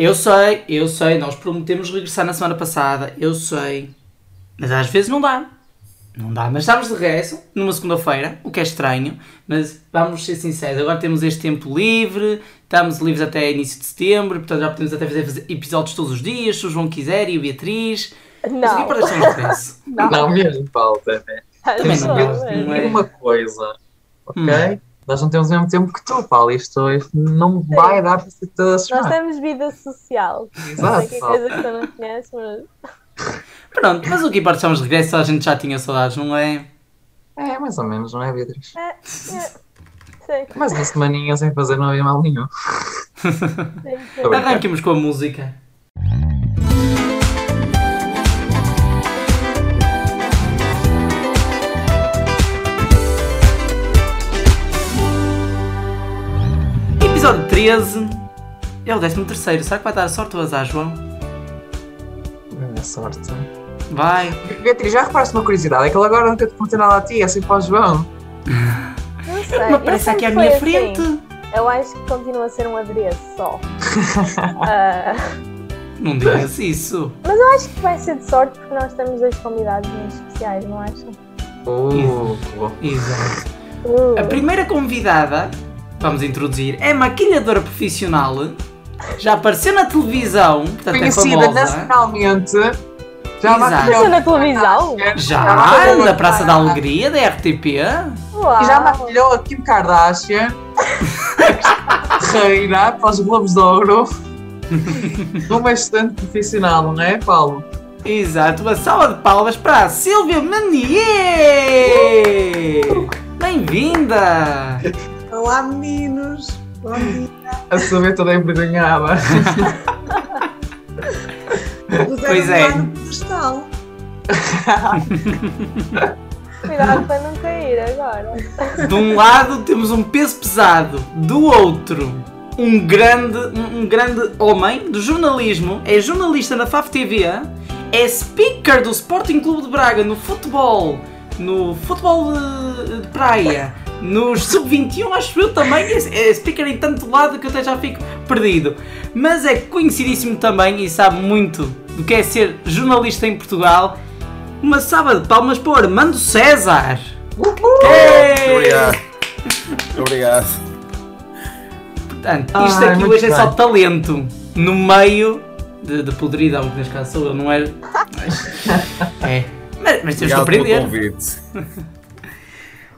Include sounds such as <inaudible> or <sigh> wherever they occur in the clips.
Eu sei, eu sei, nós prometemos regressar na semana passada, eu sei. Mas às vezes não dá. Não dá, mas estamos de regresso numa segunda-feira, o que é estranho, mas vamos ser sinceros, agora temos este tempo livre, estamos livres até início de setembro, portanto já podemos até fazer episódios todos os dias, se o João quiser e o Beatriz. Não. para não? Não. Mesmo, Paulo, também. Também não Não, é. não é? Diga uma coisa, ok? Hum. Nós não temos o mesmo tempo que tu, Paulo. Isto, isto não vai dar para ser toda a Nós semana. temos vida social. Não sei Exato, que é coisa que tu não conheces, mas. <laughs> Pronto, mas o que importa estamos de regresso, a gente já tinha saudades, não é? É, mais ou menos, não é, Beatriz? É, é, sei, Mas uma semaninha sem fazer não havia mal nenhum. <laughs> Arranquemos com a música. 13 é o 13 terceiro. Será que vai dar sorte ou azar, João? É sorte. Vai. Beatriz, já reparaste uma curiosidade? É que ele agora nunca te perguntou nada a ti, é assim para o João. Não sei. Me eu aparece aqui à minha assim. frente. Eu acho que continua a ser um adereço só. <laughs> Ah, Não digas isso. mas eu acho que vai ser de sorte porque nós temos dois convidados muito especiais, não acham? Uh, boa. Exato. Uh, A primeira convidada, vamos introduzir, é maquilhadora profissional. Já apareceu na televisão, portanto é Conhecida famosa. nacionalmente. Já é na televisão? Já, maquilhou na Praça da. Alegria, da RTP. Uau. E já maquilhou a Kim Kardashian. <laughs> Reina para os Globos de Ouro. <laughs> Uma excelente profissional, não é, Paulo? Exato, uma salva de palmas para a Silvia Manier! Bem-vinda! Olá meninos, bom dia. A saber toda envergonhada. Pois é. pedestal. <laughs> Cuidado para não cair agora. De um lado temos um peso pesado, do outro um grande, um, um grande homem do jornalismo, é jornalista na FAF TV, é speaker do Sporting Clube de Braga no futebol, no futebol de, de praia, nos sub-21 acho eu também, é, é speaker em tanto lado que eu até já fico perdido. Mas é conhecidíssimo também e sabe muito do que é ser jornalista em Portugal. Uma salva de palmas para o Armando César! Ei! Obrigado. Obrigado. Portanto, isto aqui muito hoje é só bem. talento no meio de, de podridão, que neste caso sou eu, não é? <laughs> É. Mas, mas temos que Obrigado pelo aprender. <laughs>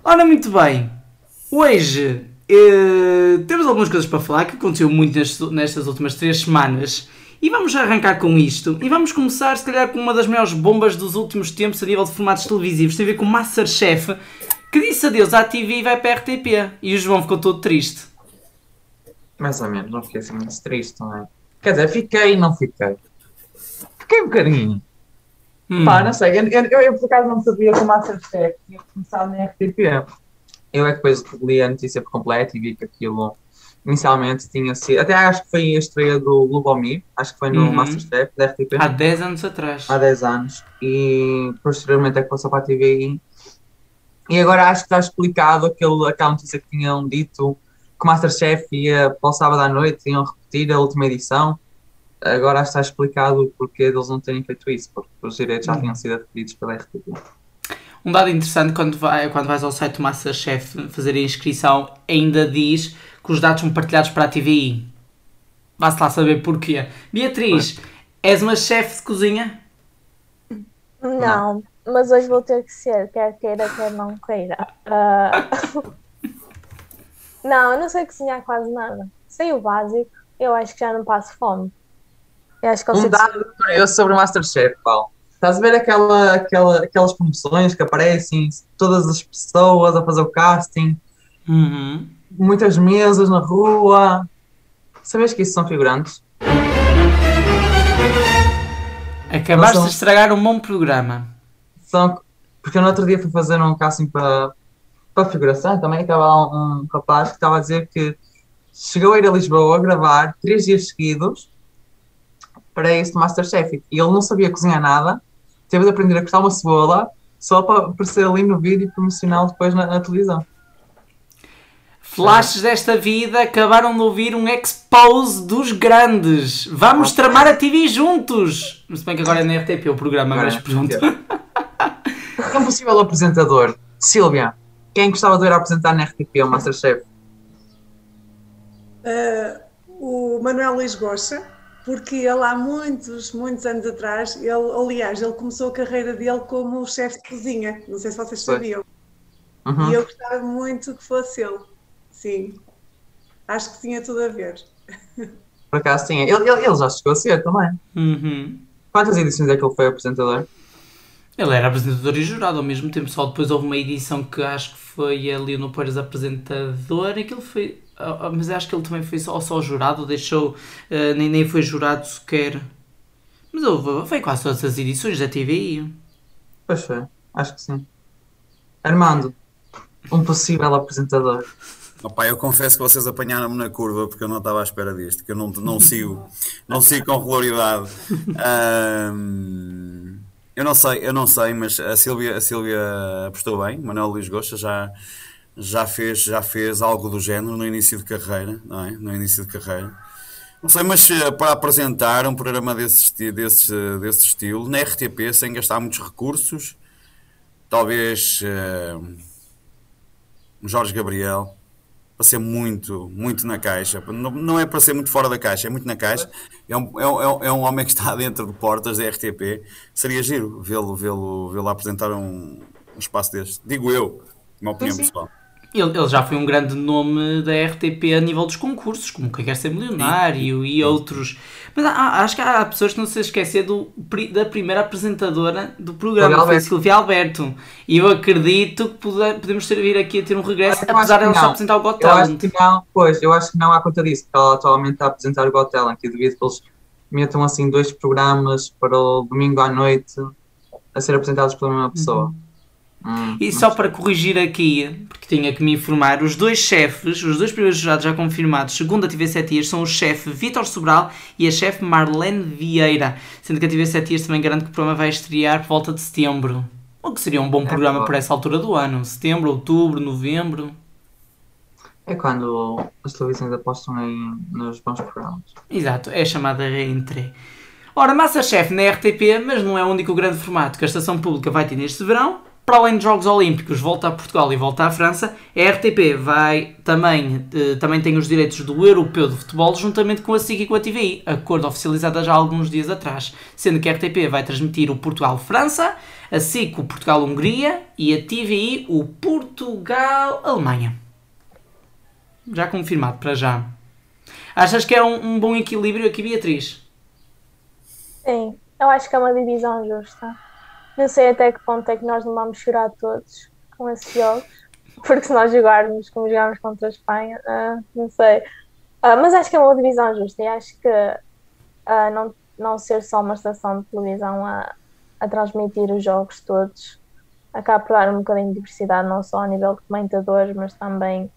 Ora, muito bem. Hoje eh, temos algumas coisas para falar que aconteceu muito nestas, nestas últimas três semanas. E vamos arrancar com isto. E vamos começar, se calhar, com uma das maiores bombas dos últimos tempos a nível de formatos televisivos. Tem a ver com Masterchef, que disse adeus à TV e vai para a RTP. E o João ficou todo triste. Mais ou menos, não fiquei assim muito triste, não é? Quer dizer, fiquei e não fiquei. Fiquei um bocadinho. Hum. Pá, não sei, eu, eu, eu, eu por acaso não sabia que o Masterchef tinha começado na RTP. Eu é que depois li a notícia por completo e vi que aquilo inicialmente tinha sido. Até acho que foi a estreia do Lubomir, acho que foi no Uhum. Masterchef da RTP Há 10 anos atrás. há 10 anos e posteriormente é que passou para a TVI. E agora acho que está explicado aquele, aquela notícia que tinham dito que o Masterchef ia para o sábado à noite, iam repetir a última edição. Agora está explicado o porquê deles não terem feito isso, porque os direitos já tinham sido adquiridos pela RTP. Um dado interessante quando, vai, quando vais ao site do Masterchef fazer a inscrição, ainda diz que os dados são partilhados para a TVI. Vá-se lá saber porquê. Beatriz, és uma chefe de cozinha? Não, mas hoje vou ter que ser, quer queira, quer não queira. Ah, <laughs> não, eu não sei cozinhar quase nada. Sei o básico, eu acho que já não passo fome. Eu acho que Um dado curioso sobre o Masterchef, Paulo. Estás a ver aquela, aquela, aquelas promoções que aparecem, todas as pessoas a fazer o casting, Uhum. muitas mesas na rua. Sabias que isso são figurantes? Acabaste são- de estragar um bom programa. São, porque eu no outro dia fui fazer um casting para, para figuração também, estava lá um, um rapaz que estava a dizer que chegou a ir a Lisboa a gravar três dias seguidos para este Masterchef e ele não sabia cozinhar nada, teve de aprender a cortar uma cebola só para aparecer ali no vídeo promocional depois na, na televisão. Flashes desta vida acabaram de ouvir um expose dos grandes. Vamos tramar a TV juntos. Se bem que agora é na RTP o programa, Agora mas é pronto. É um possível apresentador. Silvia, quem gostava de ver apresentar na RTP o Masterchef? Ah, o Manuel Luís Gosta, porque ele há muitos, muitos anos atrás, ele, aliás, ele começou a carreira dele como chefe de cozinha. Não sei se vocês Foi. sabiam. Uhum. E eu gostava muito que fosse ele. Sim. Acho que tinha tudo a ver. Por acaso tinha. Ele, ele, ele já chegou a ser também. Uhum. Quantas edições é que ele foi apresentador? Ele era apresentador e jurado ao mesmo tempo, só depois houve uma edição que acho que foi a Leonor Pérez apresentador, e que ele foi. Ah, ah, Mas acho que ele também foi só, só jurado, deixou. ah, nem, nem foi jurado sequer. Mas houve, foi quase todas as edições da TVI. Pois foi, acho que sim. Armando, um possível apresentador. Opa, eu confesso que vocês apanharam-me na curva porque eu não estava à espera disto, que eu não, não sigo, não sigo com regularidade. Ahm, eu não sei, eu não sei, mas a Sílvia, a Sílvia apostou bem, Manuel Luís Gosta já, já, fez, já fez algo do género no início de carreira, não é? No início de carreira. Não sei, mas eh, para apresentar um programa desse, desse, eh, desse estilo, na RTP, sem gastar muitos recursos, talvez eh, Jorge Gabriel, para ser muito, muito na caixa. Não, não é para ser muito fora da caixa, é muito na caixa. É um, é um, é um homem que está <laughs> dentro de portas da RTP. Seria giro vê-lo vê-lo vê-lo apresentar um, um espaço deste. Digo eu, uma opinião sim. pessoal. Ele, ele já foi um grande nome da RTP a nível dos concursos, como Quem Quer Ser Milionário e outros. Mas há- acho que há pessoas que não se esquecem do, da primeira apresentadora do programa, foi. Silvia Alberto. E eu acredito que pode- podemos ter, vir aqui a ter um regresso, Eu apesar de ela só apresentar o Got Eu acho Talent. que não, pois, eu acho que não há conta disso, porque ela atualmente está a apresentar o Got Talent e devido que eles metam assim dois programas para o domingo à noite a ser apresentados pela mesma pessoa. Hum, E só sei. para corrigir aqui, porque tinha que me informar, os dois chefes, os dois primeiros jurados já confirmados, segundo a TV 7 Dias, são o chefe Vítor Sobral e a chefe Marlene Vieira. Sendo que a TV 7 Dias também garante que o programa vai estrear por volta de setembro. O que seria um bom programa bom. por essa altura do ano. Setembro, outubro, novembro. É quando as televisões apostam em, nos bons programas. Exato, é a chamada reentrée. Ora, Masterchef na RTP, mas não é o único grande formato que a estação pública vai ter neste verão. Para além de Jogos Olímpicos, volta a Portugal e volta à França, a RTP vai também, eh, também tem os direitos do Europeu de Futebol juntamente com a SIC e com a TVI, acordo oficializado já há alguns dias atrás, sendo que a RTP vai transmitir o Portugal-França, a SIC o Portugal-Hungria e a TVI o Portugal-Alemanha. Já confirmado para já. Achas que é um, um bom equilíbrio aqui, Beatriz? Sim, eu acho que é uma divisão justa. Não sei até que ponto é que nós não vamos chorar todos com esses jogos, porque se nós jogarmos como jogámos contra a Espanha, ah, não sei. Ah, mas acho que é uma divisão justa e acho que ah, não, não ser só uma estação de televisão a, a transmitir os jogos todos acaba por dar um bocadinho de diversidade, não só a nível de comentadores, mas também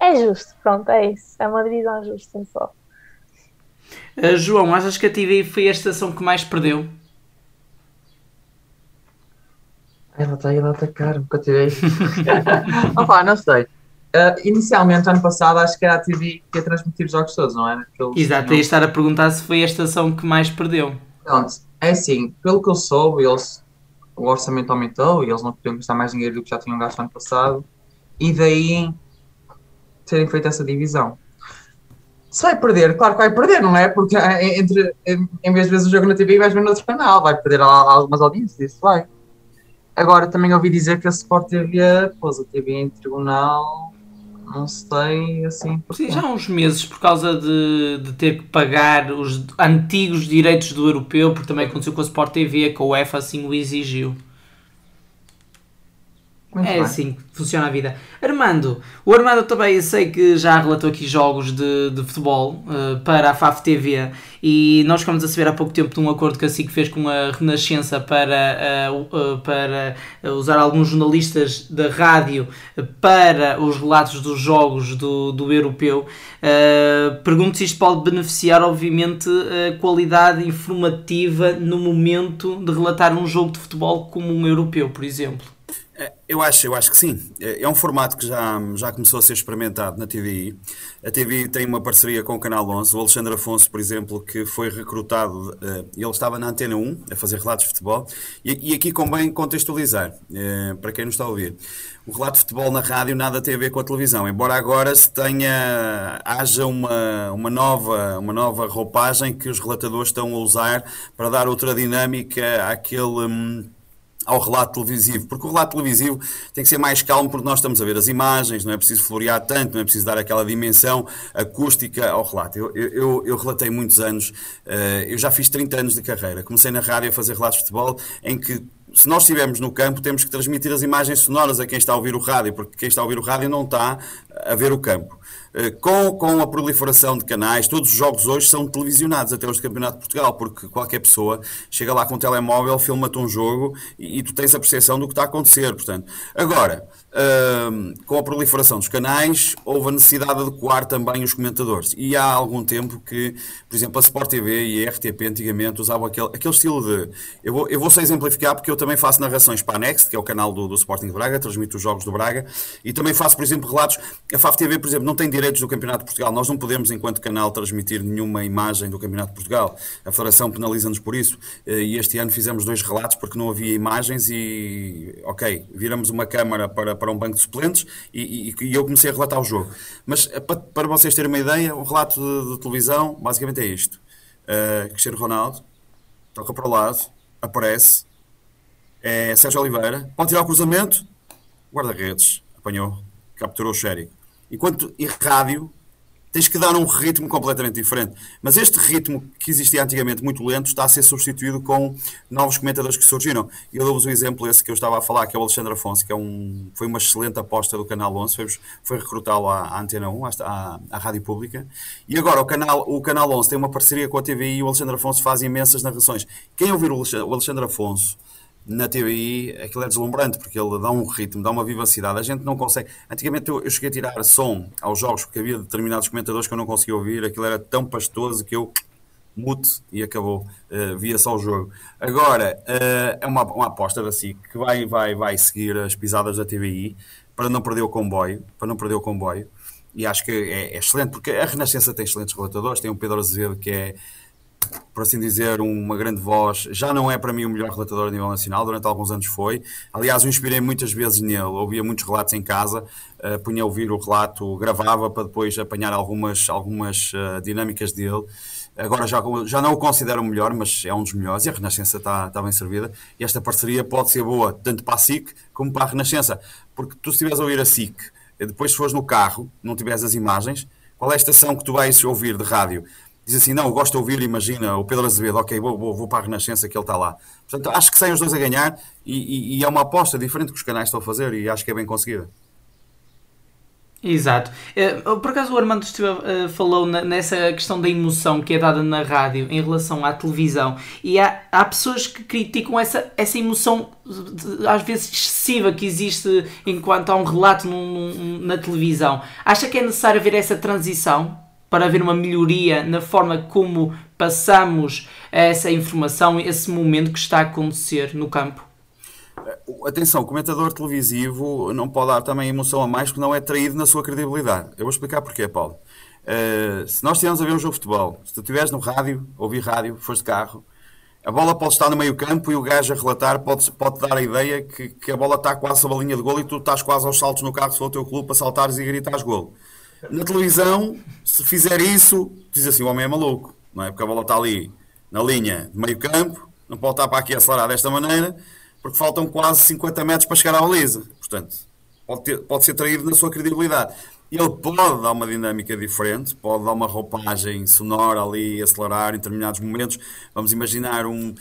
é justo, pronto, é isso. É uma divisão justa só. Uh, João, achas que a TVI foi a estação que mais perdeu? Ela está aí a atacar, nunca tirei. <laughs> Opa, não sei. Ah, inicialmente, ano passado, acho que era a TV que ia transmitir os jogos todos, não era? Eles Exato, tinham- ia estar a perguntar se foi a estação que mais perdeu. Pronto, é assim, pelo que eu soube, eles, o orçamento aumentou e eles não podiam gastar mais dinheiro do que já tinham gasto ano passado, e daí terem feito essa divisão. Se vai perder, claro que vai perder, não é? Porque eh, entre, em, em vez de ver o jogo na TV, vais ver no outro canal, vai perder al- algumas audiências, isso vai. Agora também ouvi dizer que a Sport TV pôs a TV em tribunal, não sei, assim. Sim, já há uns meses, por causa de, de ter que pagar os antigos direitos do europeu, porque também aconteceu com a Sport TV, que a UEFA assim o exigiu. Muito É bem. assim que funciona a vida. Armando, o Armando também sei que já relatou aqui jogos de, de futebol eh, para a FAF TV e nós ficamos a saber há pouco tempo de um acordo que a SIC fez com a Renascença para, eh, u- eh, para usar alguns jornalistas da rádio para os relatos dos jogos do, do europeu. Pergunto se isto pode beneficiar, obviamente, a qualidade informativa no momento de relatar um jogo de futebol como um europeu, por exemplo. Eu acho, eu acho que sim. É um formato que já, já começou a ser experimentado na TVI. A TVI tem uma parceria com o Canal 11. O Alexandre Afonso, por exemplo, que foi recrutado, eh, ele estava na Antena 1 a fazer relatos de futebol. E, e aqui convém contextualizar, para quem não está a ouvir. O relato de futebol na rádio nada tem a ver com a televisão, embora agora se tenha, haja uma, uma, nova, uma nova roupagem que os relatadores estão a usar para dar outra dinâmica àquele hum, ao relato televisivo, porque o relato televisivo tem que ser mais calmo porque nós estamos a ver as imagens, não é preciso florear tanto, não é preciso dar aquela dimensão acústica ao relato. Eu, eu, eu relatei muitos anos, eh, eu já fiz 30 anos de carreira, comecei na rádio a fazer relatos de futebol em que se nós estivermos no campo, temos que transmitir as imagens sonoras a quem está a ouvir o rádio, porque quem está a ouvir o rádio não está a ver o campo. Eh, com, com a proliferação de canais, todos os jogos hoje são televisionados, até os do Campeonato de Portugal, porque qualquer pessoa chega lá com um telemóvel, filma-te um jogo e, e, tu tens a percepção do que está a acontecer. Portanto, agora, uh, com a proliferação dos canais, houve a necessidade de adequar também os comentadores. E há algum tempo que, por exemplo, a Sport TV e a RTP antigamente usavam aquele, aquele estilo de. Eu vou, eu vou só exemplificar porque eu também faço narrações para a Next, que é o canal do, do Sporting de Braga, transmito os jogos do Braga, e também faço, por exemplo, relatos. A FAF TV, por exemplo, não tem direitos do Campeonato de Portugal. Nós não podemos, enquanto canal, transmitir nenhuma imagem do Campeonato de Portugal. A Federação penaliza-nos por isso. Eh, e este ano fizemos dois relatos porque não havia imagens e, ok, viramos uma câmara para, para um banco de suplentes e, e, e eu comecei a relatar o jogo. Mas eh, para, para vocês terem uma ideia, um relato de, de televisão basicamente é isto. Uh, Cristiano Ronaldo toca para o lado, aparece, é Sérgio Oliveira, pode tirar o cruzamento, guarda-redes, apanhou, capturou o Xérico. Enquanto em rádio tens que dar um ritmo completamente diferente. Mas este ritmo que existia antigamente muito lento está a ser substituído com novos comentadores que surgiram. E eu dou-vos o exemplo esse que eu estava a falar, que é o Alexandre Afonso, que é um, foi uma excelente aposta do Canal 11, foi, foi recrutá-lo à, à, Antena 1, à, à, Rádio Pública. E agora o Canal, o canal 11 tem uma parceria com a TVI e o Alexandre Afonso faz imensas narrações. Quem ouvir o Alexandre Afonso na TVI aquilo é deslumbrante porque ele dá um ritmo, dá uma vivacidade. A gente não consegue. Antigamente eu, eu cheguei a tirar som aos jogos porque havia determinados comentadores que eu não conseguia ouvir, aquilo era tão pastoso que eu mute e acabou, uh, via só o jogo. Agora uh, é uma, uma aposta da SIC que vai, vai, vai seguir as pisadas da TVI para não perder o comboio, para não perder o comboio. E acho que é, é excelente, porque a Renascença tem excelentes relatadores, tem o Pedro Azevedo que é por assim dizer, uma grande voz. Já não é para mim o melhor relatador a nível nacional, durante alguns anos foi. Aliás, eu inspirei muitas vezes nele, ouvia muitos relatos em casa, uh, punha a ouvir o relato, gravava para depois apanhar algumas, algumas uh, dinâmicas dele. Agora já, já não o considero o melhor, mas é um dos melhores e a Renascença está, está bem servida. E esta parceria pode ser boa tanto para a SIC como para a Renascença, porque tu, se estiveres a ouvir a SIC, depois se fores no carro, não tiveres as imagens, qual é a estação que tu vais ouvir de rádio? Diz assim: Não, gosto de ouvir, imagina, o Pedro Azevedo, ok, vou, vou, vou para a Renascença que ele está lá. Portanto, acho que saem os dois a ganhar e, e, e, é uma aposta diferente que os canais estão a fazer e acho que é bem conseguida. Exato. Eh, por acaso o Armando uh, falou nessa questão da emoção que é dada na rádio em relação à televisão e há, há pessoas que criticam essa, essa emoção às vezes excessiva que existe enquanto há um relato num, num, na televisão. Acha que é necessário haver essa transição? Para haver uma melhoria na forma como passamos essa informação, esse momento que está a acontecer no campo? Atenção, o comentador televisivo não pode dar também emoção a mais porque não é traído na sua credibilidade. Eu vou explicar porquê, Paulo. Uh, se nós estivermos a ver um jogo de futebol, se tu estiveres no rádio, ouvir rádio, fores de carro, a bola pode estar no meio campo e o gajo a relatar pode, pode dar a ideia que, que a bola está quase sob a linha de golo e tu estás quase aos saltos no carro se for o teu clube para saltares e gritares golo. Na televisão, se fizer isso, diz assim: o homem é maluco, não é? Porque a bola está ali na linha de meio campo, não pode estar para aqui acelerar desta maneira, porque faltam quase 50 metros para chegar à baliza. Portanto, pode, ter, pode ser traído na sua credibilidade. Ele pode dar uma dinâmica diferente, pode dar uma roupagem sonora ali, acelerar em determinados momentos. Vamos imaginar um,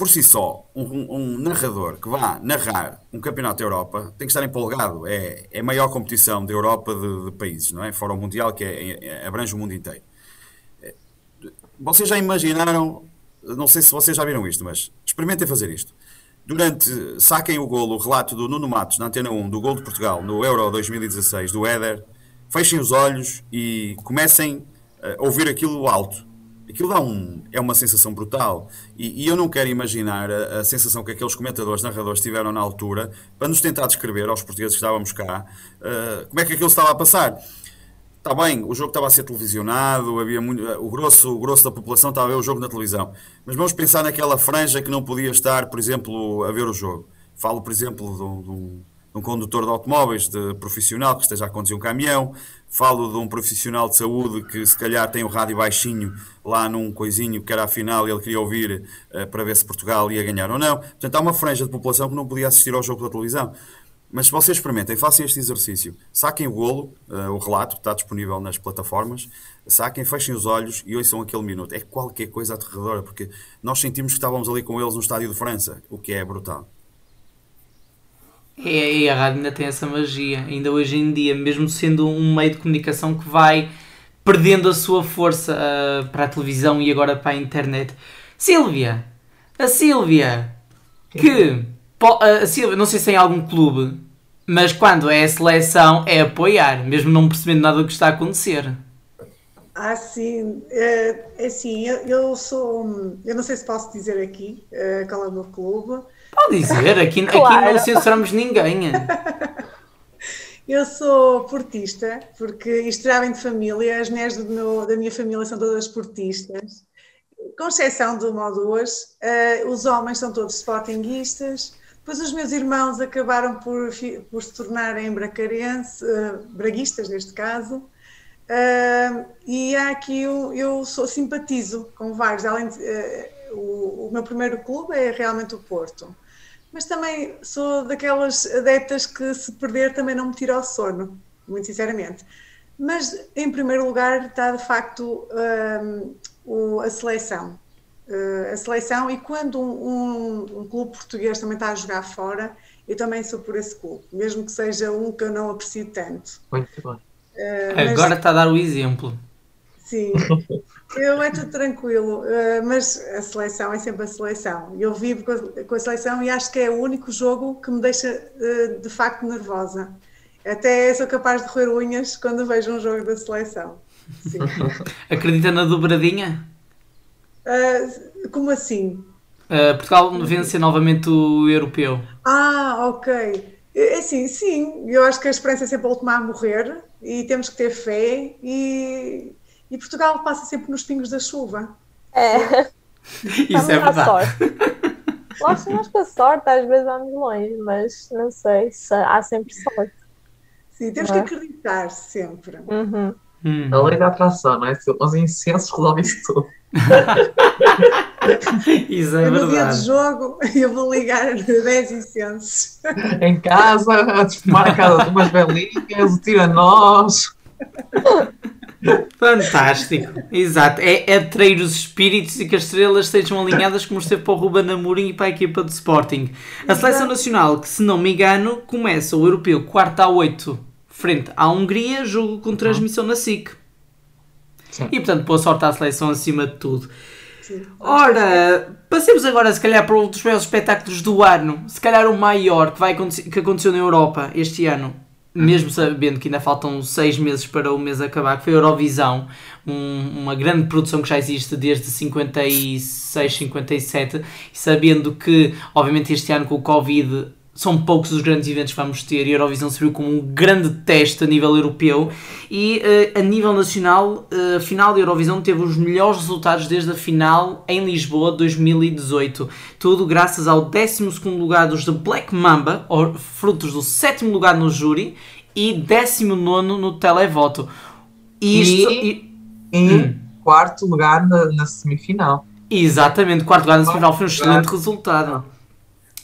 por si só, um, um, narrador que vá narrar um campeonato da Europa tem que estar empolgado. É, é a maior competição da Europa de, de países, não é? Fora o Mundial, que é, é, abrange o mundo inteiro. É, vocês já imaginaram, não sei se vocês já viram isto, mas experimentem fazer isto. Durante, saquem o golo, o relato do Nuno Matos na Antena 1, do gol de Portugal no Euro 2016, do Éder, fechem os olhos e comecem a ouvir aquilo alto Aquilo dá um, é uma sensação brutal. E, e eu não quero imaginar a, a, sensação que aqueles comentadores, narradores tiveram na altura para nos tentar descrever aos portugueses que estávamos cá uh, como é que aquilo estava a passar. Está bem, o jogo estava a ser televisionado, havia muito, o, grosso, o grosso da população estava a ver o jogo na televisão. Mas vamos pensar naquela franja que não podia estar, por exemplo, a ver o jogo. Falo, por exemplo, de um, um condutor de automóveis, de profissional que esteja a conduzir um caminhão. Falo de um profissional de saúde que se calhar tem o rádio baixinho lá num coisinho que era a final e ele queria ouvir uh, para ver se Portugal ia ganhar ou não. Portanto, há uma franja de população que não podia assistir ao jogo da televisão. Mas se vocês experimentem, façam este exercício. Saquem o golo, uh, o relato que está disponível nas plataformas, saquem, fechem os olhos e ouçam aquele minuto. É qualquer coisa aterradora, porque nós sentimos que estávamos ali com eles no estádio de França, o que é brutal. É, e a rádio ainda tem essa magia, ainda hoje em dia, mesmo sendo um meio de comunicação que vai perdendo a sua força uh, para a televisão e agora para a internet. Silvia, a Silvia, que a Silvia, não sei se tem algum clube, mas quando é a seleção é apoiar, mesmo não percebendo nada do que está a acontecer. Ah, sim, é, é assim, eu, eu, sou, eu não sei se posso dizer aqui uh, qual é o meu clube, Pode dizer, aqui, claro. aqui não censuramos ninguém. Eu sou portista, porque isto já vem de família, as mulheres meu, da minha família são todas portistas, com exceção de uma ou duas. Uh, os homens são todos sportinguistas, depois os meus irmãos acabaram por, por se tornarem bracarenses, uh, braguistas neste caso, uh, e há aqui eu, eu sou, simpatizo com vários, além de, o, o meu primeiro clube é realmente o Porto mas também sou daquelas adeptas que se perder também não me tira ao sono, muito sinceramente. Mas em primeiro lugar está de facto um, o, a seleção. Uh, a seleção e quando um, um, um, clube português também está a jogar fora, eu também sou por esse clube, mesmo que seja um que eu não aprecio tanto. Muito bom. Uh, Agora está a dar o exemplo. Sim, <laughs> eu é tudo tranquilo, eh, mas a seleção é sempre a seleção. Eu vivo com a, seleção e acho que é o único jogo que me deixa eh, de facto nervosa. Até sou capaz de roer unhas quando vejo um jogo da seleção. Sim. <laughs> Acredita na dobradinha? Uh, como assim? Uh, Portugal vence novamente o europeu. Ah, ok. É assim, sim, eu acho que a esperança é sempre a última a morrer e temos que ter fé e e Portugal passa sempre nos pingos da chuva. É. Isso é verdade. Sorte. Nós, nós com a sorte às vezes vamos longe, mas não sei se há sempre sorte. Sim, temos é? que acreditar sempre. Uhum. Hum. A lei da atração, não é? Os incensos resolvem isso tudo. <laughs> Isso é no dia de jogo eu vou ligar <laughs> 10 incensos. Em casa, a desfumar a casa de umas velinhas, o tira-nós. <laughs> Fantástico, exato. É, é atrair os espíritos e que as estrelas estejam alinhadas como esteve para o Ruben Amorim e para a equipa do Sporting. A seleção nacional, que se não me engano, começa o europeu 4 a 8 frente à Hungria, jogo com transmissão na SIC. Sim. E portanto, boa sorte à seleção acima de tudo. Sim. Ora, passemos agora se calhar para um dos maiores espetáculos do ano, se calhar o maior que, vai, que aconteceu na Europa este ano mesmo sabendo que ainda faltam seis meses para o mês acabar, que foi a Eurovisão, um, uma grande produção que já existe desde 56, 57, e sabendo que, obviamente, este ano com o Covid são poucos os grandes eventos que vamos ter e a Eurovisão serviu como um grande teste a nível europeu. E uh, a nível nacional uh, a final da Eurovisão teve os melhores resultados desde a final em Lisboa 2018 tudo graças ao 12 lugar dos The Black Mamba ou frutos do sétimo lugar no júri e 19 no televoto. Isto, e, e, e hum. quarto lugar na, na, semifinal. Exatamente, quarto lugar na semifinal foi um excelente resultado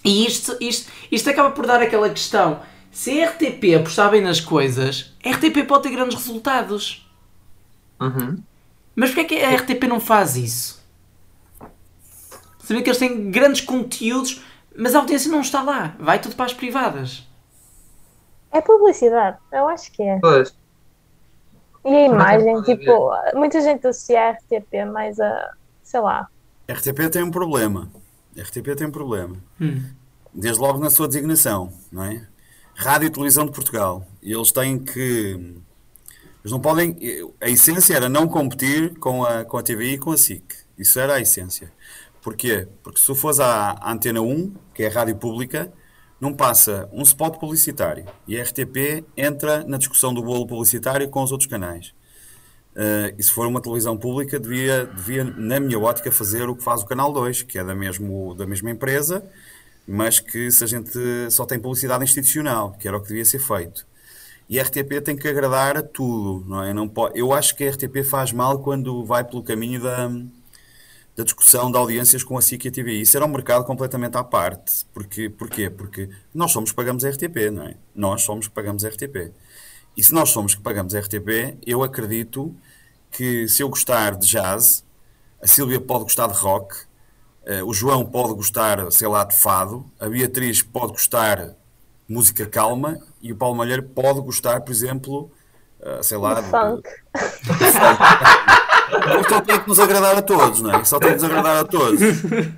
e isto, isto, isto acaba por dar aquela questão. Se a RTP apostar bem nas coisas, a RTP pode ter grandes resultados. Uhum. Mas porquê é que a RTP não faz isso? Saber que eles têm grandes conteúdos, mas a audiência não está lá. Vai tudo para as privadas. É publicidade, eu acho que é. Pois. E a imagem, tipo, muita gente associa a RTP mais a, sei lá. A RTP tem um problema. A RTP tem um problema. Hum. Desde logo na sua designação, não é? Rádio e Televisão de Portugal. Eles têm que Eles não podem. A essência era não competir com a, com a TVI e com a SIC. Isso era a essência. Porquê? Porque se tu fores à Antena 1, que é a rádio pública, não passa um spot publicitário. E a RTP entra na discussão do bolo publicitário com os outros canais. Uh, e se for uma televisão pública, devia, devia, na minha ótica, fazer o que faz o Canal 2, que é da, mesmo, da mesma empresa, mas que se a gente só tem publicidade institucional, que era o que devia ser feito. E a RTP tem que agradar a tudo, não é? Não pode, eu acho que a RTP faz mal quando vai pelo caminho da, da discussão de audiências com a SIC e a TV. Isso era um mercado completamente à parte. Porque, porquê? Porque nós somos que pagamos a RTP, não é? Nós somos que pagamos a RTP. E se nós somos que pagamos a RTP, eu acredito que se eu gostar de jazz, a Sílvia pode gostar de rock, uh, o João pode gostar, sei lá, de fado, a Beatriz pode gostar de música calma e o Paulo Malheiro pode gostar, por exemplo, uh, sei lá, de, funk. <laughs> Só tem que nos agradar a todos, não é? Só tem que nos agradar a todos.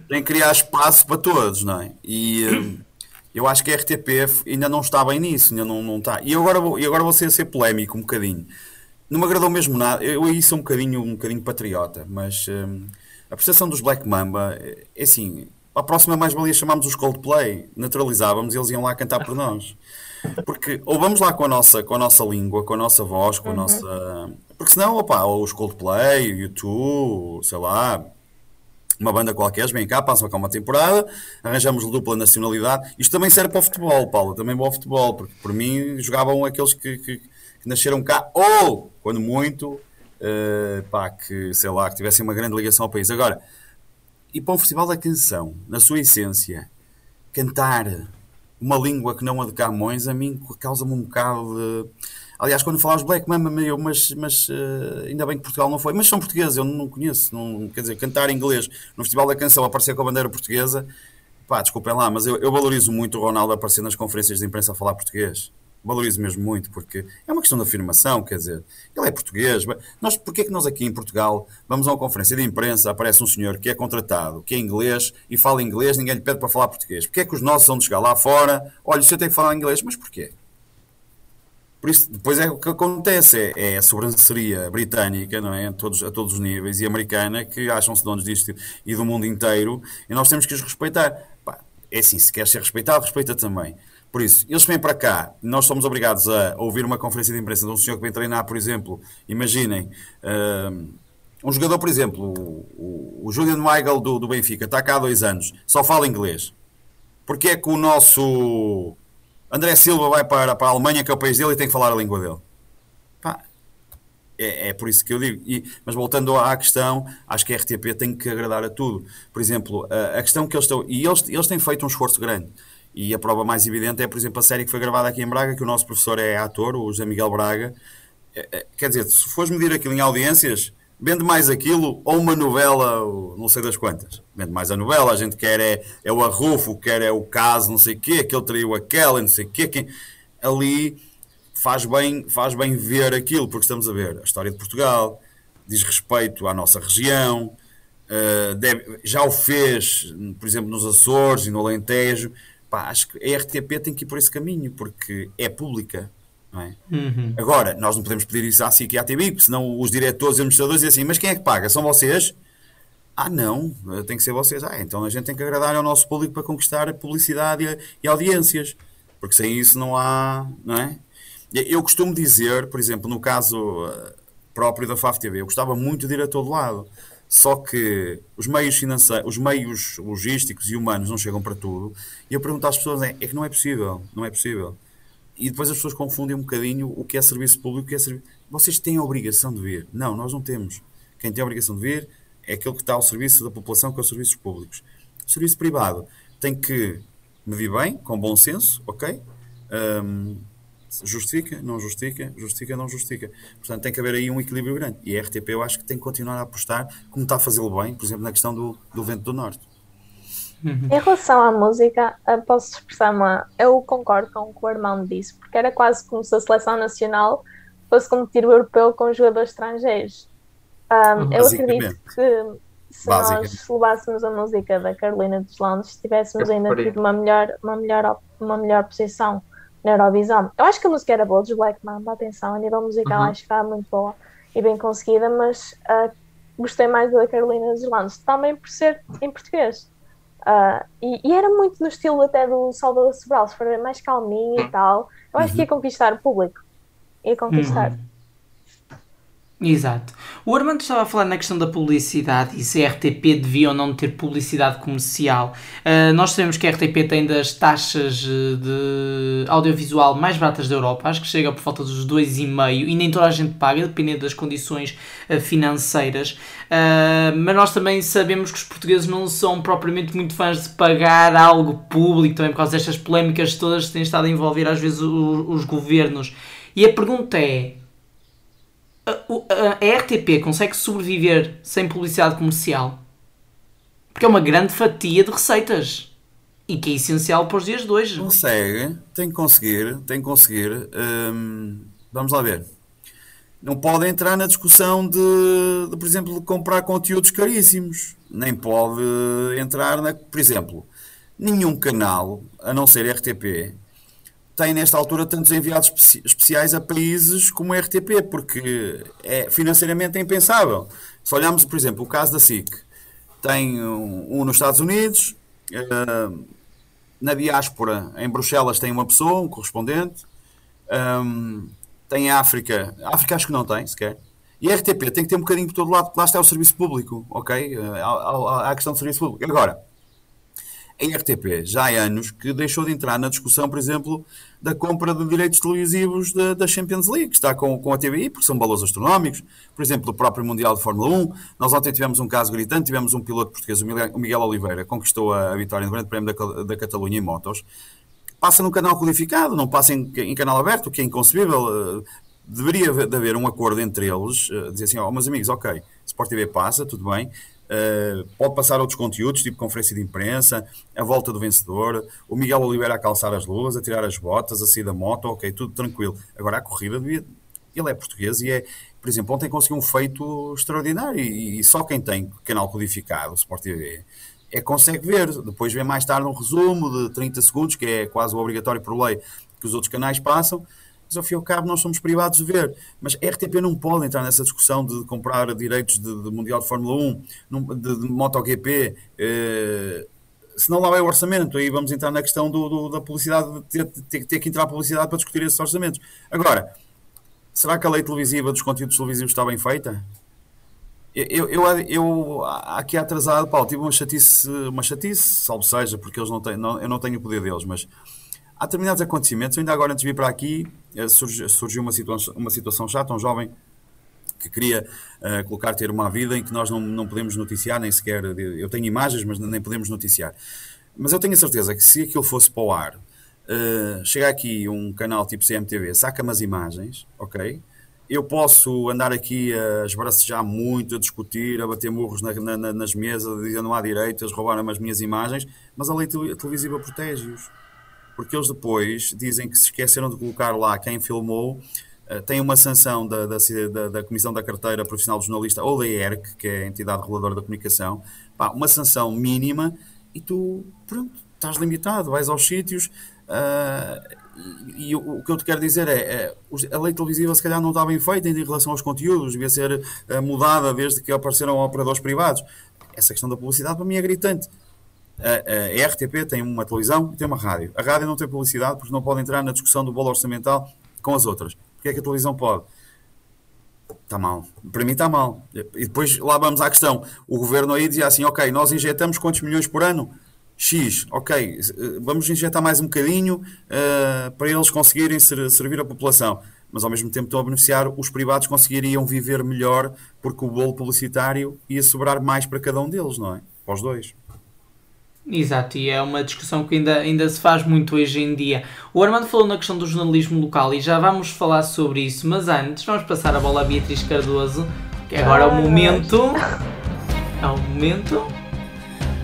Tem que criar espaço para todos, não é? E um, eu acho que a RTP ainda não está bem nisso, ainda não, não está. E agora vou, e agora vou ser, ser polémico um bocadinho. Não me agradou mesmo nada. Eu aí sou um bocadinho, um bocadinho patriota, mas um, a prestação dos Black Mamba é assim. A próxima mais-valia chamámos os Coldplay, naturalizávamos e eles iam lá cantar por nós. Porque ou vamos lá com a nossa, com a nossa língua, com a nossa voz, com a uhum. nossa. Porque senão, opa, os Coldplay, o YouTube, sei lá, uma banda qualquer, vem cá, passam cá uma temporada, arranjamos dupla nacionalidade. Isto também serve para o futebol, Paulo, também para o futebol, porque por mim jogavam aqueles que, que, que nasceram cá, ou, quando muito, uh, pá, que sei lá, que tivessem uma grande ligação ao país. Agora, e para um festival da canção, na sua essência, cantar uma língua que não a de Camões, a mim causa-me um bocado de. Aliás, quando falas Black Mama, meu, mas, mas uh, ainda bem que Portugal não foi. Mas são portugueses, eu não conheço. Não, quer dizer, cantar inglês no Festival da Canção, aparecer com a bandeira portuguesa, pá, desculpem lá, mas eu, eu valorizo muito o Ronaldo aparecer nas conferências de imprensa a falar português valorizo mesmo muito, porque é uma questão de afirmação, quer dizer, ele é português. Nós, porquê é que nós aqui em Portugal vamos a uma conferência de imprensa, aparece um senhor que é contratado, que é inglês e fala inglês, ninguém lhe pede para falar português? Porquê é que os nossos de chegar lá fora, olha, o senhor tem que falar inglês, mas porquê? Por isso, depois é o que acontece, é, é a sobranceria britânica, não é? A todos, a todos os níveis, e americana, que acham-se donos disto e do mundo inteiro, e nós temos que os respeitar. Pá, é assim, se quer ser respeitado, respeita também. Por isso, eles vêm para cá, nós somos obrigados a ouvir uma conferência de imprensa de um senhor que vem treinar, por exemplo, imaginem, uh, um jogador, por exemplo, o, Julian Weigl do, do Benfica, está cá há dois anos, só fala inglês. Porquê é que o nosso André Silva vai para, para a Alemanha, que é o país dele, e tem que falar a língua dele? Pá, é, é, por isso que eu digo. E, mas voltando à questão, acho que a RTP tem que agradar a tudo. Por exemplo, a, a questão que eles estão. E eles, eles têm feito um esforço grande. E a prova mais evidente é, por exemplo, a série que foi gravada aqui em Braga, que o nosso professor é ator, o José Miguel Braga. É, é, quer dizer, se fores medir aquilo em audiências, vende mais aquilo ou uma novela, não sei das quantas. Vende mais a novela, a gente quer é, é o arrufo, quer é o caso, não sei o quê, aquele traiu aquela, não sei o quê. Quem... Ali faz bem, faz bem ver aquilo, porque estamos a ver a história de Portugal, diz respeito à nossa região, uh, deve, já o fez, por exemplo, nos Açores e no Alentejo pá, acho que a RTP tem que ir por esse caminho, porque é pública. É? Uhum. Agora, nós não podemos pedir isso à SIC e à TV, porque senão os diretores e administradores dizem assim: mas quem é que paga? São vocês? Ah, não, tem que ser vocês. Ah, então a gente tem que agradar ao nosso público para conquistar publicidade e, e audiências, porque sem isso não há. Não é? Eu costumo dizer, por exemplo, no caso eh, próprio da FAF TV, eu gostava muito de ir a todo lado. Só que os meios financeiros, os meios logísticos e humanos não chegam para tudo. E eu pergunto às pessoas: é, é que não é possível, não é possível. E depois as pessoas confundem um bocadinho o que é serviço público o que é serviço. Vocês têm a obrigação de vir. Não, nós não temos. Quem tem a obrigação de vir é aquele que está ao serviço da população, que é os serviços públicos. O serviço privado tem que medir bem, com bom senso, ok? Um, justifica, não justifica, justifica, não justifica. Portanto, tem que haver aí um equilíbrio grande. E a RTP eu acho que tem que continuar a apostar, como está a fazê-lo bem, por exemplo, na questão do, do vento do norte. Uhum. Em relação à música, posso expressar uma. Eu concordo com o que o Armando disse, porque era quase como se a seleção nacional fosse competir o europeu com jogadores estrangeiros. Um, eu acredito que se nós levássemos a música da Carolina dos Landes, tivéssemos ainda tido uma melhor, uma, melhor, uma melhor posição na Eurovisão. Eu acho que a música era boa dos Black Mamba, atenção, a nível musical Uhum. acho que estava muito boa e bem conseguida, mas ah, gostei mais da Carolina dos Landes, também por ser em português. Ah, e, e era muito no estilo até do Salvador Sobral, se for mais calminho e tal. Eu acho que ia conquistar o público. Ia conquistar. Exato. O Armando estava a falar na questão da publicidade e se a RTP devia ou não ter publicidade comercial. Uh, nós sabemos que a RTP tem das taxas eh, de audiovisual mais baratas da Europa, acho que chega por volta dos 2,5 e nem toda a gente paga, dependendo das condições uh, financeiras. Uh, mas nós também sabemos que os portugueses não são propriamente muito fãs de pagar algo público, também por causa destas polémicas todas que têm estado a envolver às vezes os governos. E a pergunta é: a, a RTP consegue sobreviver sem publicidade comercial? Porque é uma grande fatia de receitas e que é essencial para os dias de hoje. Consegue, tem que conseguir, tem que conseguir. Hum, vamos lá ver. Não pode entrar na discussão de, de, por exemplo, de comprar conteúdos caríssimos. Nem pode entrar na. Por exemplo, nenhum canal, a não ser RTP, tem nesta altura tantos enviados especi- especiais a países como a RTP, porque é financeiramente é impensável. Se olharmos, por exemplo, o caso da SIC, tem um, um nos Estados Unidos, eh, na diáspora, em Bruxelas, tem uma pessoa, um correspondente. Hum, tem a África. A África acho que não tem, sequer. E a RTP tem que ter um bocadinho por todo lado, porque lá está o serviço público, ok? Eh, Há, há a questão do serviço público. Agora, a RTP já há anos que deixou de entrar na discussão, por exemplo, da compra de direitos televisivos da, da Champions League, que está com, com a TVI, porque são valores astronómicos. Por exemplo, o próprio Mundial de Fórmula 1. Nós ontem tivemos um caso gritante, tivemos um piloto português, o Miguel, Oliveira, conquistou a, vitória no Grande Prémio da, da Catalunha em motos. Passa num canal codificado, não passa em, em canal aberto, o que é inconcebível. Eh, Deveria haver- um acordo entre eles, eh, dizer assim, ó, meus amigos, ok, Sport TV passa, tudo bem, Uh, pode passar outros conteúdos, tipo conferência de imprensa, a volta do vencedor, o Miguel Oliveira a calçar as luvas, a tirar as botas, a sair da moto, ok, tudo tranquilo. Agora a corrida devia. Ele é português e é, por exemplo, ontem conseguiu um feito extraordinário e, e só quem tem canal codificado, o Sport TV, é consegue ver. Depois vem mais tarde um resumo de 30 segundos, que é quase o obrigatório por lei que os outros canais passam. Mas ao fim e ao cabo nós somos privados de ver. Mas a RTP não pode entrar nessa discussão de comprar direitos de, de Mundial de Fórmula 1, num- de, de MotoGP, eh, senão lá vai o orçamento. Aí vamos entrar na questão do, do- da publicidade, de ter, ter- ter que entrar a publicidade para discutir esses orçamentos. Agora, será que a lei televisiva dos conteúdos televisivos está bem feita? Eu, eu, eu, eu aqui atrasado, Paulo, tive uma chatice, uma chatice, salvo seja, porque eles não têm, não, eu não tenho o poder deles, mas há determinados acontecimentos. Ainda agora, antes de vir para aqui, eh, surgi- surgiu uma situação, uma situação chata. Um jovem que queria eh, colocar, ter uma vida em que nós não, não podemos noticiar, nem sequer. Eu tenho imagens, mas nem podemos noticiar. Mas eu tenho a certeza que se aquilo fosse para o ar, eh, chega aqui um canal tipo CMTV, saca-me as imagens, ok? Eu posso andar aqui a esbracejar muito, a discutir, a bater murros na- na- na- nas mesas, dizer não há direitos, roubaram as minhas imagens, mas a lei tele- televisiva protege-os porque eles depois dizem que se esqueceram de colocar lá quem filmou. eh, tem uma sanção da, da, da- da Comissão da Carteira Profissional do Jornalista ou da ERC, que é a entidade reguladora da comunicação, pá, uma sanção mínima e tu, pronto, estás limitado, vais aos sítios. ah, e, e o, o que eu te quero dizer é, é, a lei televisiva se calhar não está bem feita em relação aos conteúdos, devia ser ah, mudada desde que apareceram operadores privados. Essa questão da publicidade para mim é gritante. A, a RTP tem uma televisão e tem uma rádio. A rádio não tem publicidade porque não pode entrar na discussão do bolo orçamental com as outras. Porque é que a televisão pode? Está mal. Para mim está mal. E depois lá vamos à questão. O governo aí dizia assim: ok, nós injetamos quantos milhões por ano? X, ok, vamos injetar mais um bocadinho eh, para eles conseguirem ser- servir a população. Mas ao mesmo tempo estão a beneficiar, os privados conseguiriam viver melhor porque o bolo publicitário ia sobrar mais para cada um deles, não é? Para os dois. Exato, e é uma discussão que ainda, ainda se faz muito hoje em dia. O Armando falou na questão do jornalismo local e já vamos falar sobre isso, mas antes vamos passar a bola a Beatriz Cardoso, que agora é o Ai, momento. É o momento.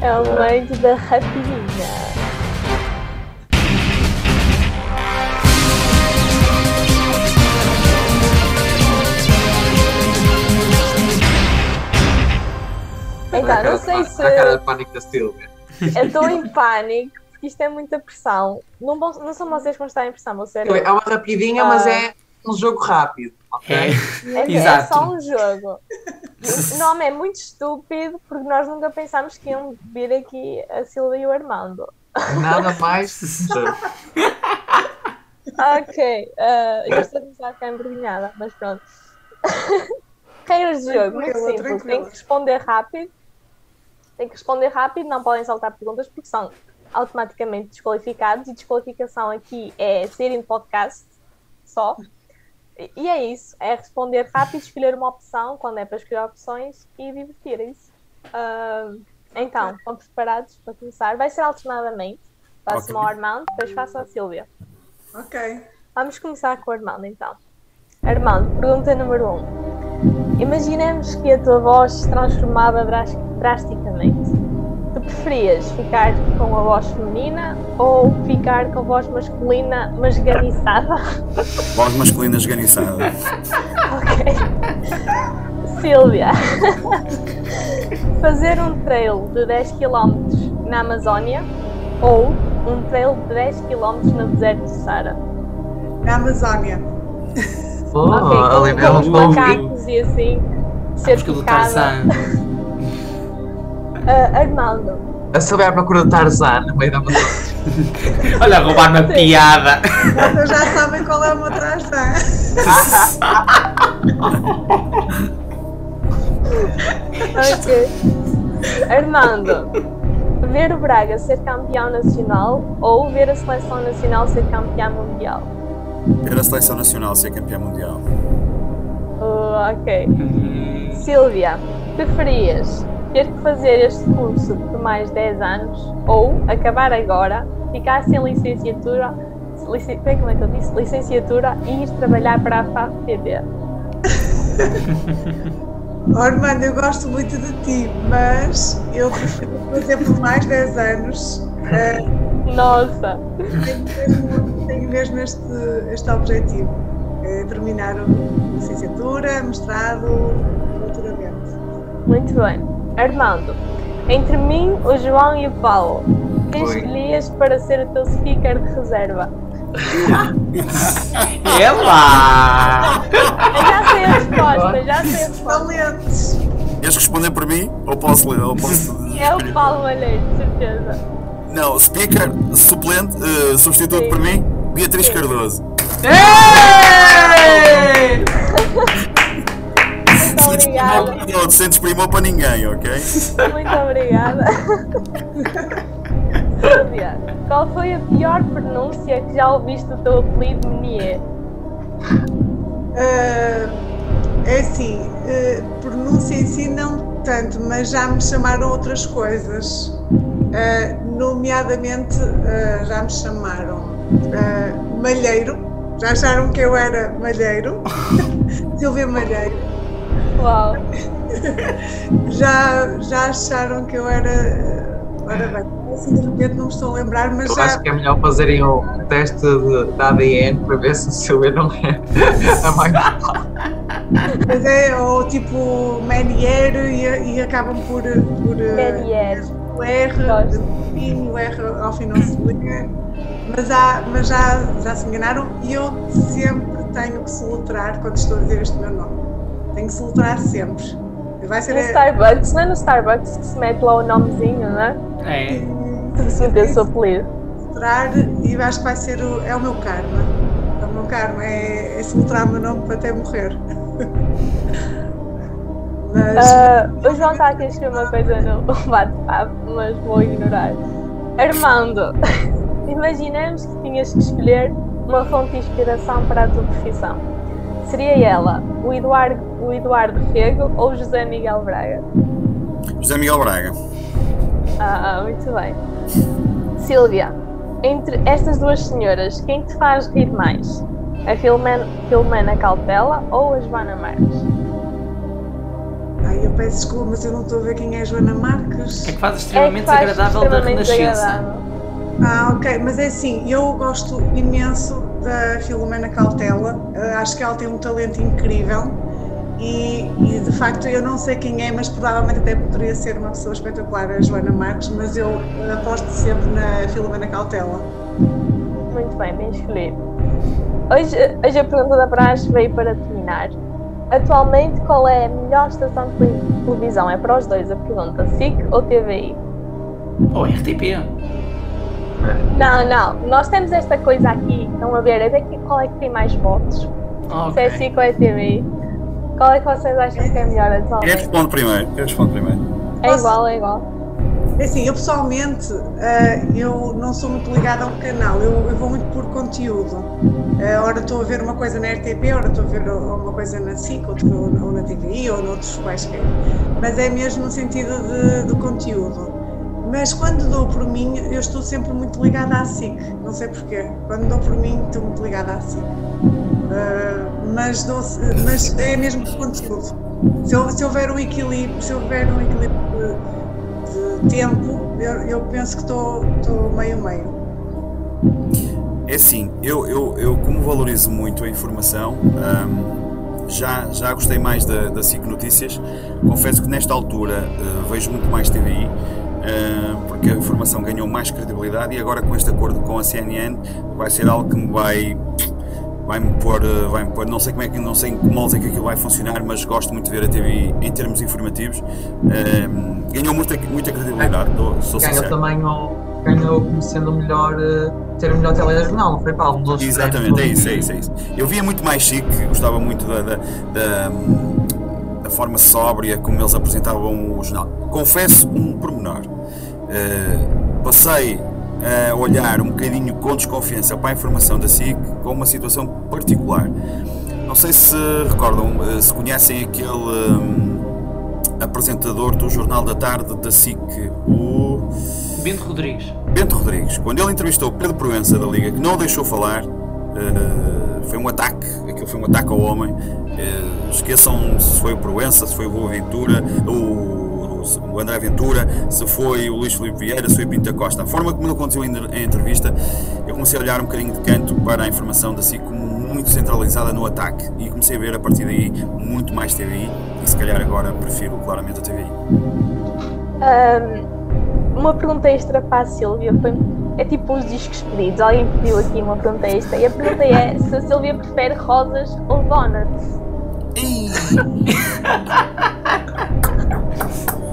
É o momento da rapidinha. Então, não sei se A cara de pânico da Silvia. <laughs> eu estou em pânico, porque isto é muita pressão. Não, vão- não são vocês que vão estar em pressão, vão ser É uma rapidinha, mas é um jogo rápido. ok? É. É, é Exato. só um jogo. O nome é muito estúpido porque nós nunca pensámos que iam vir aqui a Silvia e o Armando. Nada mais. <laughs> Ok, uh, eu estou a começar a ficar envergonhada, mas pronto. <laughs> Regras de jogo, muito simples. Tem que responder rápido. Tem que responder rápido, não podem saltar perguntas porque são automaticamente desqualificados. E desqualificação aqui é serem podcast só. E- é isso, é responder rápido, escolher uma opção quando é para escolher opções e divertirem-se. Ah, então, estão preparados para começar? Vai ser alternadamente. Faço-me Ok. ao Armando, depois faço à Silvia. Ok. Vamos começar com o Armando então. Armando, pergunta número 1. Um. Imaginemos que a tua voz se transformava dras- drasticamente. Tu preferias ficar com a voz feminina ou ficar com a voz masculina, mas ganiçada? <laughs> Voz masculina esganiçada. ok. Sílvia. <laughs> Fazer um trail de 10 km na Amazónia ou um trail de 10 km no deserto do Sara? Na Amazónia. Oh, Ok, ali com, mesmo com a macacos e assim, ser do picada. Tarzan. Ah, Armando, A Silvia à procura de Tarzan no meio da Amazônia. <laughs> Olha, a roubar uma piada. Vocês já sabem qual é o meu Tarzan. ok. Armando, ver o Braga ser campeão nacional ou ver a seleção nacional ser campeã mundial? Ver a seleção nacional ser campeã mundial. Uh, ok. Silvia, preferias ter que fazer este curso por mais 10 anos ou acabar agora, ficar sem licenciatura, lici, como é que eu disse? Licenciatura e ir trabalhar para a? Oh, <laughs> Armando, eu gosto muito de ti, mas eu prefiro fazer por mais 10 anos. Eh, Nossa! tenho mesmo, tenho mesmo este, este objetivo. É terminar a licenciatura, mestrado, doutoramento. Muito bem. Armando, entre mim, o João e o Paulo, quem escolhias para ser o teu speaker de reserva? <laughs> Ela! Eu já sei a resposta, já sei a resposta. Valentes! Queres responder por mim? Ou posso ler? Ou posso... É o Paulo Malheiro, de certeza. Não, speaker, suplente, eh, substituto Sim. por mim, Beatriz Cardoso. Ei! Muito obrigada. <laughs> Não, sem desprimor para ninguém, ok? Muito obrigada. Silvia, qual foi a pior pronúncia que já ouviste do teu apelido Menier? Ah, é assim, ah, pronúncia em si não tanto, mas já me chamaram outras coisas. Ah, nomeadamente, ah, já me chamaram ah, Malheiro. Já acharam que eu era Malheiro? <laughs> Silvia Malheiro. Uau! <laughs> Já, já acharam que eu era. Ora bem, assim de repente não me estou a lembrar, mas Eu já. acho que é melhor fazerem o teste de, de ADN para ver se a Silvia não é a <laughs> mais. Mas é, ou tipo Menier e, e acabam por. por Menier. O R, o R ao fim não se liga. Mas, há, mas já, já se enganaram e eu sempre tenho que soletrar quando estou a dizer este meu nome. Tenho que soletrar sempre. Vai ser. No Starbucks, não é no Starbucks que se mete lá o nomezinho, não é? É. Se apelido. soletrar e acho que vai ser o, é o meu karma. É o meu karma, é, é soletrar o meu nome para até morrer. <laughs> Mas. Ah, o João está aqui a escrever uma coisa no <laughs> bate-papo, mas vou ignorar. Armando, <laughs> imaginemos que tinhas que escolher uma fonte de inspiração para a tua profissão. Seria ela o Eduardo, o Eduardo Rego ou José Miguel Braga? José Miguel Braga. Ah, muito bem. Silvia, entre estas duas senhoras, quem te faz rir mais? A Filomena, Filomena Cautela ou a Joana Marques? Ai, eu peço desculpa, mas eu não estou a ver quem é a Joana Marques. É que faz É que extremamente faz agradável da extremamente Renascença. agradável. Ah, ok, mas é assim, eu gosto imenso da Filomena Cautela, Ah, acho que ela tem um talento incrível E, e, de facto eu não sei quem é, mas provavelmente até poderia ser uma pessoa espetacular, a Joana Marques, mas eu aposto sempre na Filomena Cautela. Muito bem, bem escolhido. Hoje, hoje a pergunta da praxe veio para terminar. Atualmente, qual é a melhor estação de televisão? É para os dois a pergunta: SIC ou TVI? Ou RTP? Não, não. Nós temos esta coisa aqui. Estão a ver? É daqui qual é que tem mais votos. Okay. Se é SIC ou é TVI. Qual é que vocês acham que é melhor atualmente? Eu respondo primeiro. Eu respondo primeiro. É igual, é igual. Assim, eu pessoalmente, uh, eu não sou muito ligada ao canal, eu, eu vou muito por conteúdo. Uh, ora estou a ver uma coisa na RTP, ora estou a ver uma coisa na SIC, ou, ou na TVI, ou noutros quaisquer. Mas é mesmo no sentido de, de conteúdo. Mas quando dou por mim, eu estou sempre muito ligada à SIC, não sei porquê. Quando dou por mim, estou muito ligada à SIC. Uh, mas, dou, mas é mesmo por conteúdo. Se, se houver um equilíbrio, se houver um equilíbrio tempo, eu, eu penso que estou meio-meio. É assim, eu, eu, eu como valorizo muito a informação, um, já, já gostei mais da, da Notícias. Confesso que nesta altura uh, vejo muito mais TVI, uh, hum, porque a informação ganhou mais credibilidade e agora com este acordo com a CNN vai ser algo que me vai vai-me pôr, eh, vai pôr, não sei como é que, não sei em que moldes é que aquilo vai funcionar, mas gosto muito de ver a TV em termos informativos. Um, ehm, ganhou muita, muita credibilidade, é. sou ganhou sincero. também ganhou como sendo o melhor, eh, ter o melhor telejornal, não foi Paulo? Exatamente, é isso, é isso, é isso. Eu via muito mais chique, gostava muito da, da, da, da forma sóbria como eles apresentavam o jornal. Confesso um pormenor. Uh, passei a olhar um bocadinho com desconfiança para a informação da SIC com uma situação particular. Não sei se recordam, eh, se conhecem aquele um, apresentador do Jornal da Tarde da SIC, o. Bento Rodrigues. Bento Rodrigues. Quando ele entrevistou Pedro Proença da Liga, que não o deixou falar, uh, foi um ataque, aquilo foi um ataque ao homem. Uh, esqueçam se foi o Proença, se foi o Boaventura, o o André Ventura, se foi o Luís Filipe Vieira, se foi o Pinto da Costa. A forma como ele conduziu a entrevista, eu comecei a olhar um bocadinho de canto para a informação da SIC como muito centralizada no ataque e comecei a ver a partir daí muito mais TVI e se calhar agora prefiro claramente a TVI. Um, uma pergunta extra para a Silvia foi é tipo os discos pedidos. Alguém pediu aqui uma pergunta extra e a pergunta é se a Silvia prefere rosas ou donuts. <laughs>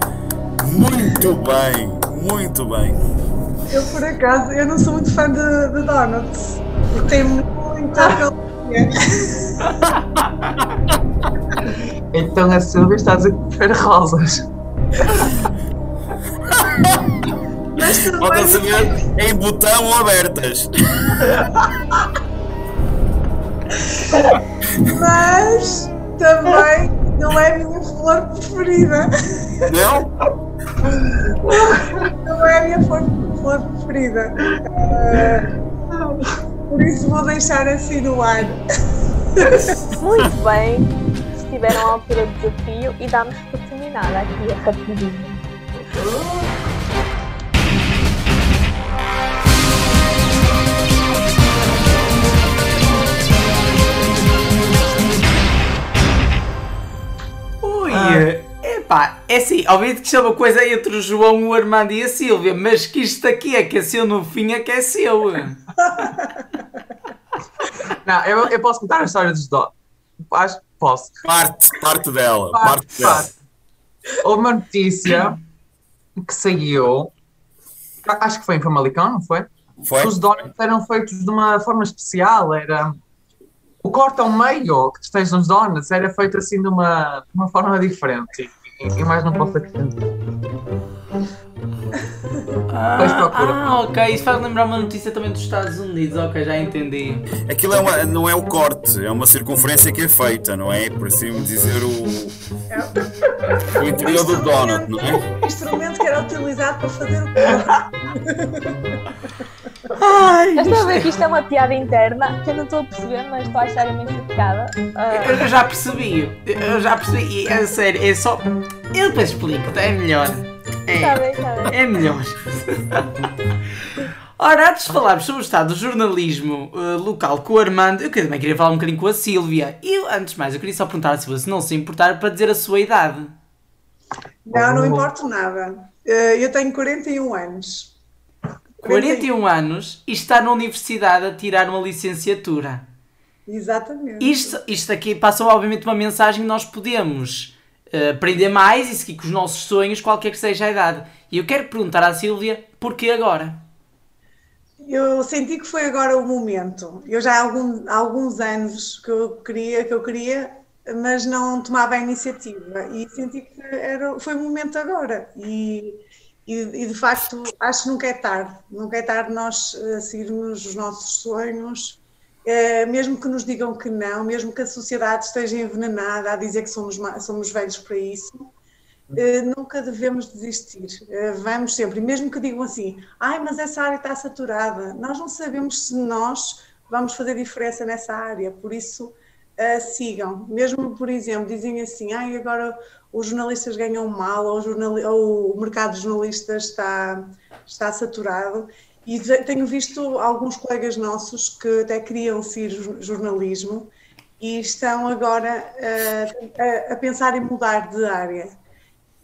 Muito bem, muito bem. Eu, por acaso, eu não sou muito fã de, de donuts, porque tem muita caloria. <laughs> então a Silvia está a dizer que prefere rosas. Mas Pode saber em botão ou abertas. Mas também não é a minha flor preferida. Não? Não é a minha flor, preferida. Uh, por isso vou deixar assim no ar. Muito bem. Estiveram à altura do desafio e damos por terminada aqui rapidinho. É assim, obviamente que isto é uma coisa entre o João, o Armando e a Silvia, mas que isto aqui aqueceu no fim, aqueceu. <laughs> Não, eu, eu posso contar a história dos donos. Acho que posso. Parte, parte dela. Parte, parte dela. Parte. Houve uma notícia que saiu, acho que foi em Famalicão, não foi? Foi. Os donuts eram feitos de uma forma especial, era o corte ao meio que tu tens nos donuts era feito assim de uma, de uma forma diferente e mais não posso acrescentar. Ah, ah, ok. Isso faz lembrar uma notícia também dos Estados Unidos. Ok, já entendi. Aquilo é uma, não é o corte, é uma circunferência que é feita, não é? Por assim dizer, o, o interior do donut, não é? O instrumento que era utilizado para fazer o corte. <laughs> Ai, eu estou a ver que isto é uma piada interna que eu não estou a perceber, mas estou a achar imensa piada. Uh... Eu já percebi, eu já percebi, é sério, é só. Eu depois explico, é melhor. É, tá bem, tá bem. é melhor. Ora, antes de falarmos sobre o estado do jornalismo uh, local com o Armando, eu também queria falar um bocadinho com a Sílvia. E eu, antes de mais, eu queria só perguntar à Sílvia se não se importar para dizer a sua idade. Não, não importa nada. Eh, eu tenho 41 anos. 41 anos e está na universidade a tirar uma licenciatura. Exatamente. Isto, isto aqui passa obviamente uma mensagem que nós podemos uh, aprender mais e seguir com os nossos sonhos, qualquer que seja a idade. E eu quero perguntar à Sílvia, porquê agora? Eu senti que foi agora o momento. Eu já há, algum, há alguns anos que eu queria, que eu queria, mas não tomava a iniciativa e senti que era, foi o momento agora. E, e, e, de facto acho que nunca é tarde, nunca é tarde nós uh, seguirmos os nossos sonhos, uh, mesmo que nos digam que não, mesmo que a sociedade esteja envenenada a dizer que somos, somos velhos para isso, uh, nunca devemos desistir. vamos sempre, mesmo que digam assim, ai, mas essa área está saturada, nós não sabemos se nós vamos fazer diferença nessa área, por isso sigam. Mesmo, por exemplo, dizem assim, ai, agora os jornalistas ganham mal ou, jornal, ou o mercado de jornalistas está, está saturado. E tenho visto alguns colegas nossos que até queriam ser jornalismo e estão agora a, a, pensar em mudar de área.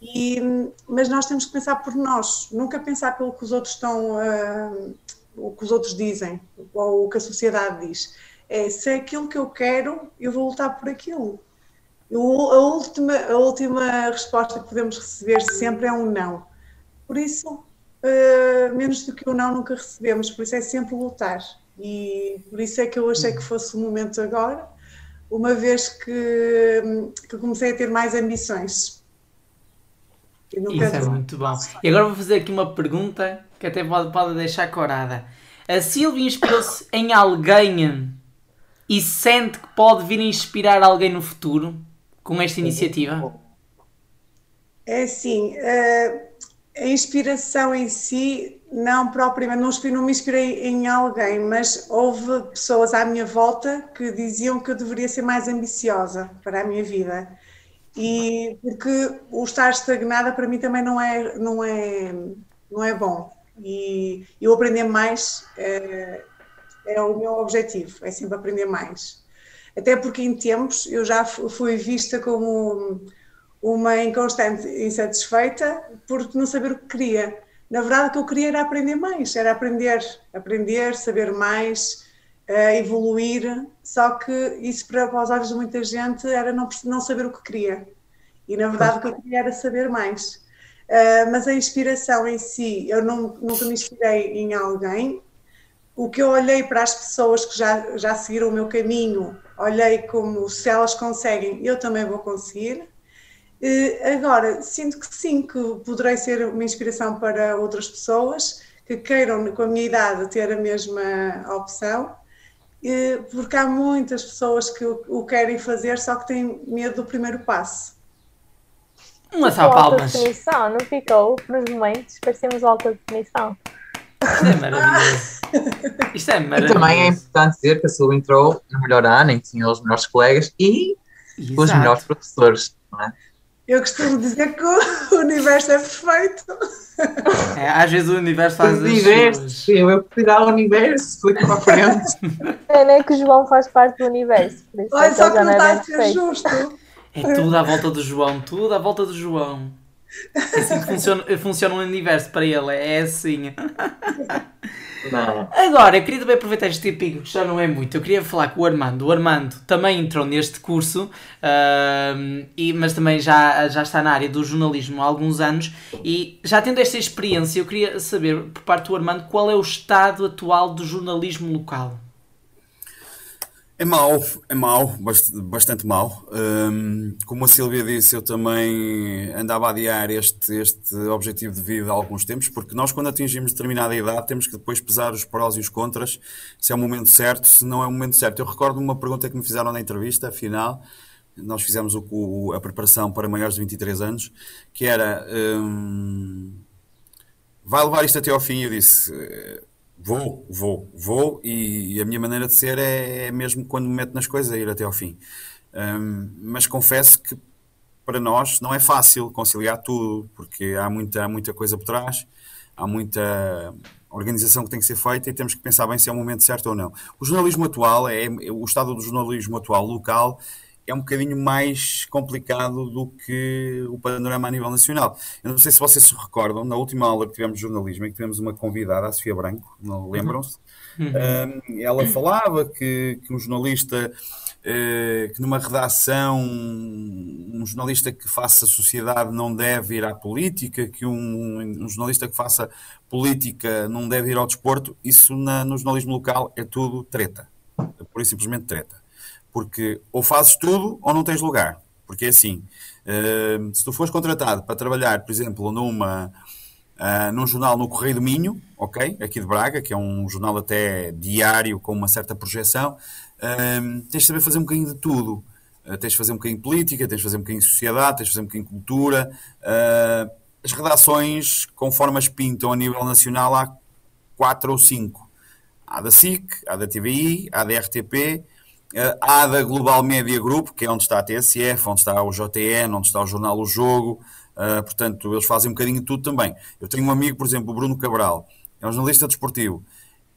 E, mas nós temos que pensar por nós, nunca pensar pelo que os outros estão, uh, o que os outros dizem ou o que a sociedade diz. É se é aquilo que eu quero, eu vou lutar por aquilo. Eu, a, última, a última resposta que podemos receber sempre é um não. Por isso, uh, menos do que um não nunca recebemos, por isso é sempre lutar. E por isso é que eu achei que fosse o momento agora, uma vez que, que comecei a ter mais ambições. Isso é muito bom. E agora vou fazer aqui uma pergunta que até pode, pode deixar corada. A Silvia inspirou-se em alguém e sente que pode vir a inspirar alguém no futuro? com esta iniciativa? É assim, eh, a inspiração em si, não propriamente, não, não me inspirei em alguém, mas houve pessoas à minha volta que diziam que eu deveria ser mais ambiciosa para a minha vida. E porque o estar estagnada para mim também não é, não é, não é bom. E eu aprender mais é, o meu objetivo, é sempre aprender mais até porque em tempos eu já fui vista como uma inconstante insatisfeita por não saber o que queria. Na verdade, o que eu queria era aprender mais, era aprender, aprender, saber mais, uh, evoluir. Só que isso, para, para os olhos de muita gente, era não, não saber o que queria. E na verdade, o que eu queria era saber mais. Uh, mas a inspiração em si, eu não, nunca me inspirei em alguém. O que eu olhei para as pessoas que já, já seguiram o meu caminho olhei como se elas conseguem, eu também vou conseguir. Agora, sinto que sim, que poderei ser uma inspiração para outras pessoas que queiram, com a minha idade, ter a mesma opção, porque há muitas pessoas que o querem fazer, só que têm medo do primeiro passo. Uma só palmas. definição, não ficou? Nos momentos, parecemos alta definição. Isto é maravilhoso. Isto é maravilhoso. E também é importante dizer que a Sul entrou no melhor ano, em que tinha os melhores colegas e Exato. os melhores professores. É? Eu costumo dizer que o <laughs> universo é perfeito. É, às vezes o universo faz o universo, as suas... Eu vou tirar o universo, fui para a frente. <laughs> É, nem que o João faz parte do universo. Olha, é só que não está a ser justo. É tudo à volta do João, tudo à volta do João. É assim que funciona, funciona o universo para ele, é assim. Não. Agora, eu queria também aproveitar este típico, que já não é muito. Eu queria falar com o Armando. O Armando também entrou neste curso, uh, e, mas também já, já está na área do jornalismo há alguns anos. E já tendo esta experiência, eu queria saber, por parte do Armando, qual é o estado atual do jornalismo local. É mau, é mau, bastante mau. Um, como a Silvia disse, eu também andava a adiar este, este objetivo de vida há alguns tempos, porque nós, quando atingimos determinada idade, temos que depois pesar os prós e os contras, se é o momento certo, se não é o momento certo. Eu recordo uma pergunta que me fizeram na entrevista, afinal, nós fizemos o, o, a preparação para maiores de 23 anos, que era: um, vai levar isto até ao fim? Eu disse Vou, vou, vou e a minha maneira de ser é, é mesmo quando me meto nas coisas, é ir até ao fim. Um, mas confesso que para nós não é fácil conciliar tudo, porque há muita, muita coisa por trás. há muita organização que tem que ser feita e temos que pensar bem se é o momento certo ou não. O jornalismo atual, é, o estado do jornalismo atual local é um bocadinho mais complicado do que o panorama a nível nacional. Eu não sei se vocês se recordam, na última aula que tivemos de jornalismo, em que tivemos uma convidada, a Sofia Branco, não lembram-se? Uhum. Um, ela falava que, que um jornalista eh, que numa redação um jornalista que faça sociedade não deve ir à política, que um, um jornalista que faça política não deve ir ao desporto, isso na, no jornalismo local é tudo treta. É por simplesmente treta. Porque ou fazes tudo ou não tens lugar. Porque é assim, uh, se tu fores contratado para trabalhar, por exemplo, numa, uh, num jornal no Correio do Minho, ok, aqui de Braga, que é um jornal até diário com uma certa projeção, um, tens de saber fazer um bocadinho de tudo. Uh, tens de fazer um bocadinho de política, tens de fazer um bocadinho de sociedade, tens de fazer um bocadinho de cultura. Uh, as redações, conforme as pintam a nível nacional, há quatro ou cinco. Há da SIC, há da TVI, há da RTP, uh, há da Global Media Group, que é onde está a TSF, onde está o JTN, onde está o jornal O Jogo. Uh, portanto, eles fazem um bocadinho de tudo também. Eu tenho um amigo, por exemplo, o Bruno Cabral, é um jornalista desportivo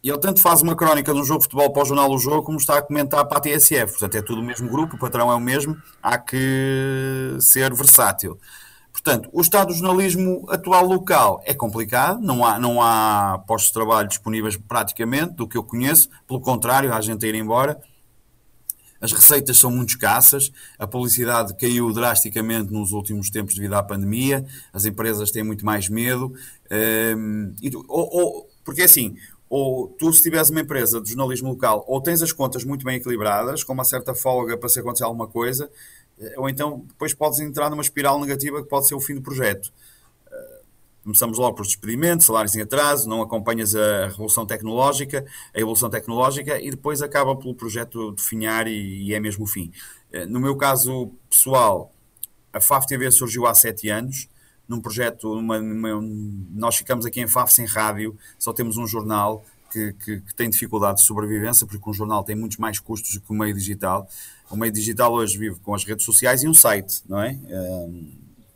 e ele tanto faz uma crónica de um jogo de futebol para o jornal O Jogo, como está a comentar para a TSF. Portanto, é tudo o mesmo grupo, o patrão é o mesmo, há que ser versátil. Portanto, o estado do jornalismo atual local é complicado, não há, não há postos de trabalho disponíveis praticamente, do que eu conheço, pelo contrário, há gente a ir embora. As receitas são muito escassas, a publicidade caiu drasticamente nos últimos tempos devido à pandemia, as empresas têm muito mais medo. Um, e, ou, ou, porque assim, ou tu, se tiveres uma empresa de jornalismo local, ou tens as contas muito bem equilibradas, com uma certa folga para se acontecer alguma coisa, eh, ou então depois podes entrar numa espiral negativa que pode ser o fim do projeto. Começamos logo por despedimentos, salários em atraso, não acompanhas a revolução tecnológica, a evolução tecnológica e depois acaba pelo projeto definhar e, e é mesmo o fim. Eh, no meu caso pessoal, a FAF TV surgiu há sete anos, num projeto, nós ficamos aqui em Faf sem rádio, só temos um jornal que, que, que, tem dificuldade de sobrevivência, porque um jornal tem muitos mais custos do que o meio digital. O meio digital hoje vive com as redes sociais e um site, não é? Um,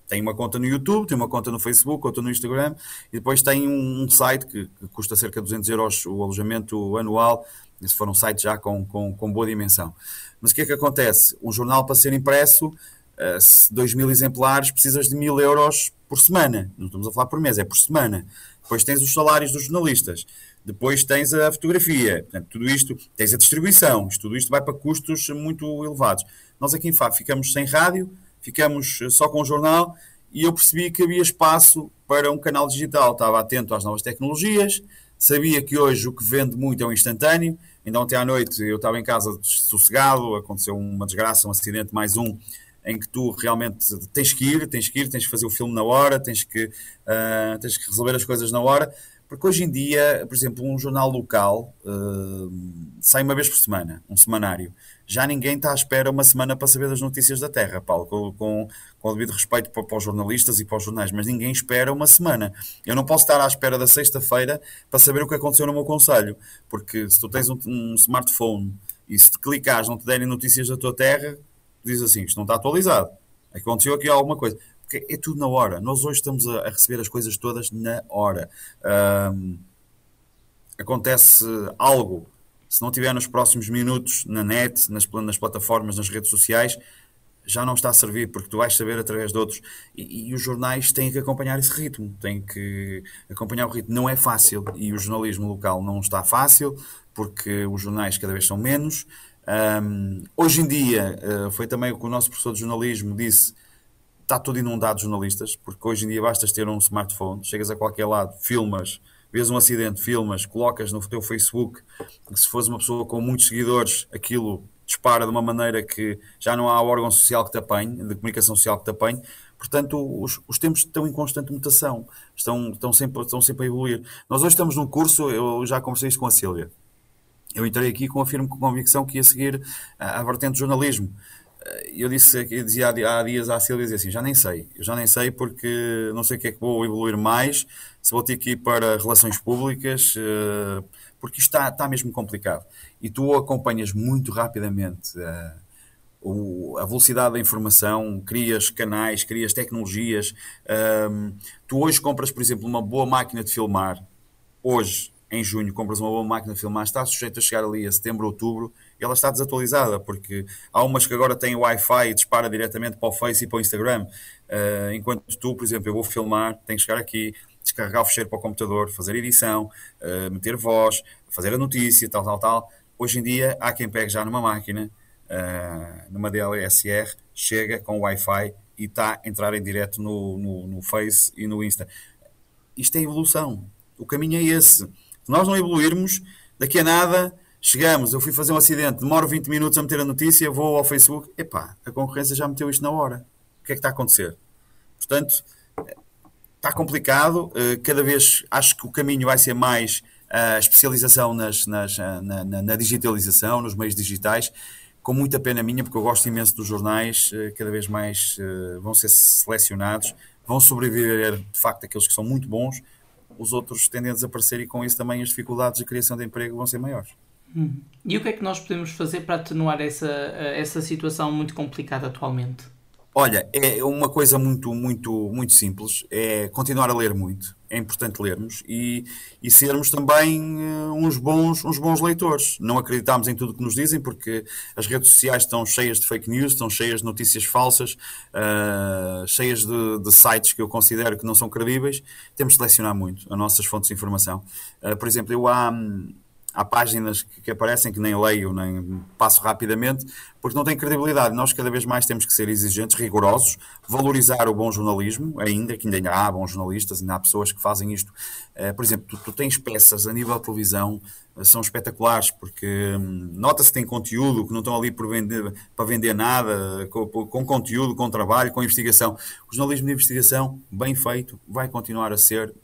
tem uma conta no YouTube, tem uma conta no Facebook, conta no Instagram e depois tem um, site que, que, custa cerca de 200 euros o alojamento anual, se for um site já com, com, com boa dimensão. Mas o que é que acontece? Um jornal para ser impresso, uh, 2 mil exemplares, precisas de mil euros por semana. Não estamos a falar por mês, é por semana. Depois tens os salários dos jornalistas. Depois tens a fotografia. Portanto, tudo isto, tens a distribuição. Tudo isto vai para custos muito elevados. Nós aqui em Fábio ficamos sem rádio, ficamos só com o jornal e eu percebi que havia espaço para um canal digital. Estava atento às novas tecnologias, sabia que hoje o que vende muito é um instantâneo. Ainda ontem à noite eu estava em casa sossegado, aconteceu uma desgraça, um acidente, mais um, em que tu realmente tens que ir, tens que ir, tens que fazer o filme na hora, tens que, uh, tens que resolver as coisas na hora, porque hoje em dia, por exemplo, um jornal local uh, sai uma vez por semana, um semanário. Já ninguém está à espera uma semana para saber das notícias da Terra, Paulo, com, com, com o devido respeito para, para, os jornalistas e para os jornais, mas ninguém espera uma semana. Eu não posso estar à espera da sexta-feira para saber o que aconteceu no meu conselho, porque se tu tens um, um smartphone e se te clicares não te derem notícias da tua terra, diz assim: isto não está atualizado, aconteceu aqui alguma coisa. Porque é tudo na hora. Nós hoje estamos a, a receber as coisas todas na hora. Um, acontece algo, se não tiver nos próximos minutos na net, nas, nas plataformas, nas redes sociais, já não está a servir, porque tu vais saber através de outros. E, e, os jornais têm que acompanhar esse ritmo, têm que acompanhar o ritmo. Não é fácil e o jornalismo local não está fácil, porque os jornais cada vez são menos. Um, hoje em dia, uh, foi também o que o nosso professor de jornalismo disse: está tudo inundado de jornalistas, porque hoje em dia bastas ter um smartphone, chegas a qualquer lado, filmas, vês um acidente, filmas, colocas no teu Facebook. Se fores uma pessoa com muitos seguidores, aquilo dispara de uma maneira que já não há órgão social que te apanhe, de comunicação social que te apanhe. Portanto, os, os tempos estão em constante mutação, estão, estão, sempre, estão sempre a evoluir. Nós hoje estamos num curso, eu já conversei isto com a Sílvia eu entrei aqui com a firme convicção que ia seguir a, a vertente do jornalismo. Eh, eu disse, eu dizia há dias à Silvia, dizia assim, já nem sei, eu já nem sei porque não sei o que é que vou evoluir mais, se vou ter que ir para relações públicas, eh, porque isto está, está mesmo complicado. E tu acompanhas muito rapidamente eh, o, a velocidade da informação, crias canais, crias tecnologias. Um, tu hoje compras, por exemplo, uma boa máquina de filmar, hoje, em junho, compras uma boa máquina de filmar, está sujeito a chegar ali a setembro, outubro, ela está desatualizada, porque há umas que agora têm Wi-Fi e dispara diretamente para o Face e para o Instagram, uh, enquanto tu, por exemplo, eu vou filmar, tenho que chegar aqui, descarregar o fecheiro para o computador, fazer edição, uh, meter voz, fazer a notícia, tal, tal, tal. Hoje em dia, há quem pegue já numa máquina, uh, numa DLSR, chega com Wi-Fi e está a entrar em direto no, no, no, Face e no Insta. Isto é evolução. O caminho é esse. Se nós não evoluirmos, daqui a nada, chegamos, eu fui fazer um acidente, demoro 20 minutos a meter a notícia, vou ao Facebook, epá, a concorrência já meteu isto na hora. O que é que está a acontecer? Portanto, está complicado. Eh, cada vez acho que o caminho vai ser mais a especialização nas, nas, na, na, na digitalização, nos meios digitais com muita pena minha, porque eu gosto imenso dos jornais, eh, cada vez mais vão ser selecionados, vão sobreviver de facto aqueles que são muito bons, os outros tendem a desaparecer e com isso também as dificuldades de criação de emprego vão ser maiores. Hum. E o que é que nós podemos fazer para atenuar essa, eh, essa situação muito complicada atualmente? Olha, é uma coisa muito, muito, muito simples. É continuar a ler muito. É importante lermos e, e sermos também uh, uns, bons, uns bons leitores. Não acreditarmos em tudo que nos dizem, porque as redes sociais estão cheias de fake news, estão cheias de notícias falsas, uh, cheias de, de, sites que eu considero que não são credíveis. Temos de selecionar muito as nossas fontes de informação. Uh, por exemplo, eu há. Um, há páginas que, que, aparecem que nem leio, nem passo rapidamente, porque não têm credibilidade. Nós cada vez mais temos que ser exigentes, rigorosos, valorizar o bom jornalismo, ainda que ainda há bons jornalistas, ainda há pessoas que fazem isto. Uh, por exemplo, tu, tu, tens peças a nível de televisão, uh, são espetaculares, porque um, nota-se que tem conteúdo, que não estão ali por vender, para vender nada, com, com conteúdo, com trabalho, com investigação. O jornalismo de investigação, bem feito, vai continuar a ser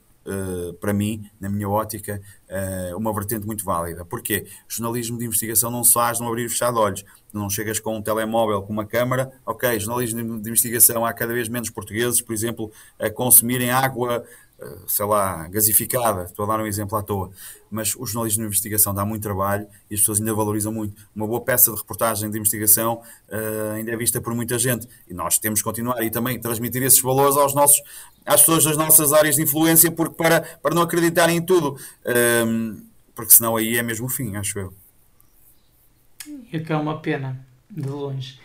para mim, na minha ótica, uh, uma vertente muito válida. Porquê? Jornalismo de investigação não se faz num abrir e fechar de olhos. Não chegas com um telemóvel, com uma câmara, ok, jornalismo de investigação, há cada vez menos portugueses, por exemplo, a consumirem água eh, sei lá, gasificada, estou a dar um exemplo à toa, mas o jornalismo de investigação dá muito trabalho e as pessoas ainda valorizam muito. Uma boa peça de reportagem de investigação uh, ainda é vista por muita gente e nós temos que continuar e também transmitir esses valores aos nossos, às pessoas das nossas áreas de influência porque para, para não acreditarem em tudo, uh, porque senão aí é mesmo o fim, acho eu. E que é uma pena, de longe.